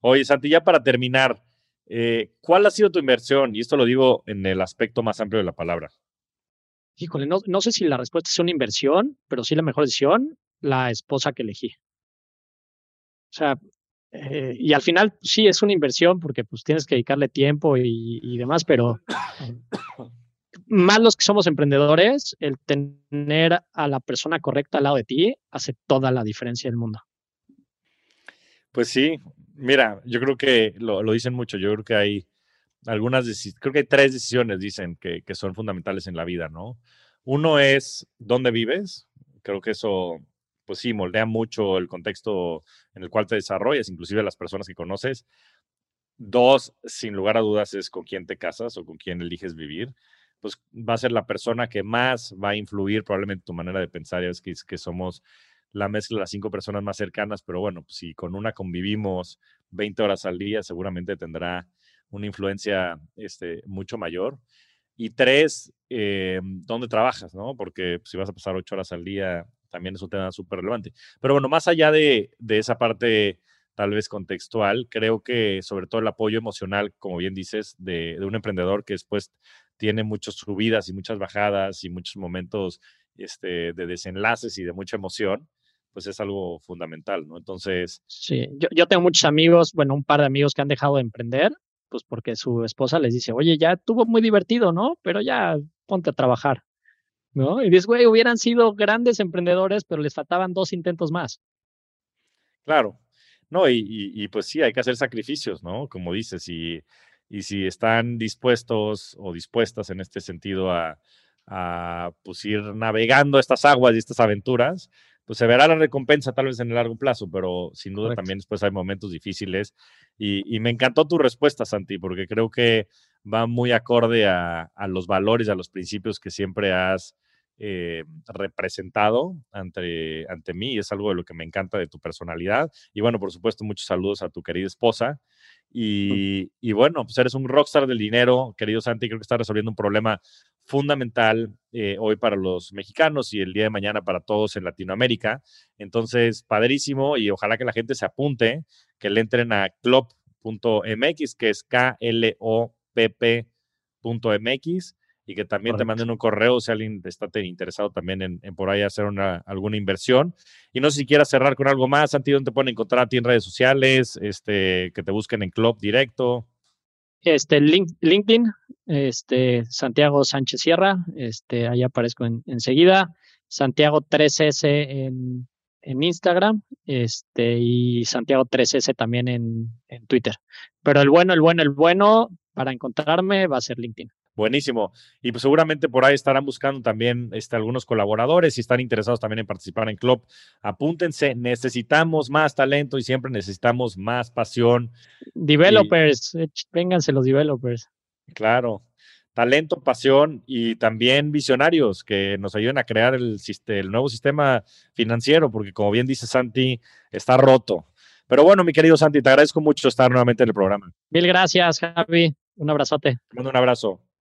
Oye, Santi, ya para terminar, eh, ¿cuál ha sido tu inversión? Y esto lo digo en el aspecto más amplio de la palabra híjole, no, no sé si la respuesta es una inversión, pero sí la mejor decisión, la esposa que elegí. O sea, eh, y al final sí es una inversión porque pues tienes que dedicarle tiempo y, y, demás, pero más los que somos emprendedores, el tener a la persona correcta al lado de ti hace toda la diferencia del mundo. Pues sí, mira, yo creo que lo, lo dicen mucho, yo creo que hay algunas, creo que hay tres decisiones, dicen, que, que, son fundamentales en la vida, ¿no? Uno es dónde vives, creo que eso, pues sí, moldea mucho el contexto en el cual te desarrollas, inclusive las personas que conoces. Dos, sin lugar a dudas, es con quién te casas o con quién eliges vivir. Pues va a ser la persona que más va a influir probablemente tu manera de pensar. Ya es que, que somos la mezcla de las cinco personas más cercanas, pero bueno, pues si con una convivimos 20 horas al día, seguramente tendrá una influencia este, mucho mayor. Y tres, eh, ¿dónde trabajas? ¿no? Porque si vas a pasar ocho horas al día, también es un tema súper relevante. Pero bueno, más allá de, de, esa parte tal vez contextual, creo que sobre todo el apoyo emocional, como bien dices, de, de un emprendedor que después tiene muchas subidas y muchas bajadas y muchos momentos este, de desenlaces y de mucha emoción, pues es algo fundamental, ¿no? Entonces... Sí, yo, yo tengo muchos amigos, bueno, un par de amigos que han dejado de emprender pues porque su esposa les dice, oye, ya estuvo muy divertido, ¿no? Pero ya ponte a trabajar, ¿no? Y dices, güey, hubieran sido grandes emprendedores, pero les faltaban dos intentos más. Claro, no, y, y, pues sí, hay que hacer sacrificios, ¿no? Como dices, y, y si están dispuestos o dispuestas en este sentido a, a pues ir navegando estas aguas y estas aventuras, pues se verá la recompensa tal vez en el largo plazo, pero sin duda también después hay momentos difíciles. Y, me encantó tu respuesta, Santi, porque creo que va muy acorde a, los valores, a los principios que siempre has eh, representado ante, ante mí y es algo de lo que me encanta de tu personalidad. Y bueno, por supuesto, muchos saludos a tu querida esposa. Y, y, bueno, pues eres un rockstar del dinero, querido Santi, creo que estás resolviendo un problema fundamental eh, hoy para los mexicanos y el día de mañana para todos en Latinoamérica. Entonces, padrísimo y ojalá que la gente se apunte, que le entren a club.mx, que es K-L-O-P-P.mx y que también te manden un correo si alguien está interesado también en, por ahí hacer una, alguna inversión. Y no sé si quieras cerrar con algo más, Santi, ¿dónde te pueden encontrar a ti en redes sociales? Este, que te busquen en Club directo. Este, LinkedIn, este, Santiago Sánchez Sierra, este, ahí aparezco enseguida. Santiago 3S en, en, Instagram, este, y Santiago 3S también en, en Twitter. Pero el bueno, el bueno, el bueno para encontrarme va a ser LinkedIn. Buenísimo. Y pues seguramente por ahí estarán buscando también este, algunos colaboradores y están interesados también en participar en Club. Apúntense, necesitamos más talento y siempre necesitamos más pasión. Developers, vénganse los developers. Claro, talento, pasión y también visionarios que nos ayuden a crear el, el nuevo sistema financiero, porque como bien dice Santi, está roto. Pero bueno, mi querido Santi, te agradezco mucho estar nuevamente en el programa. Mil gracias, Javi. Un abrazote. Te mando un abrazo.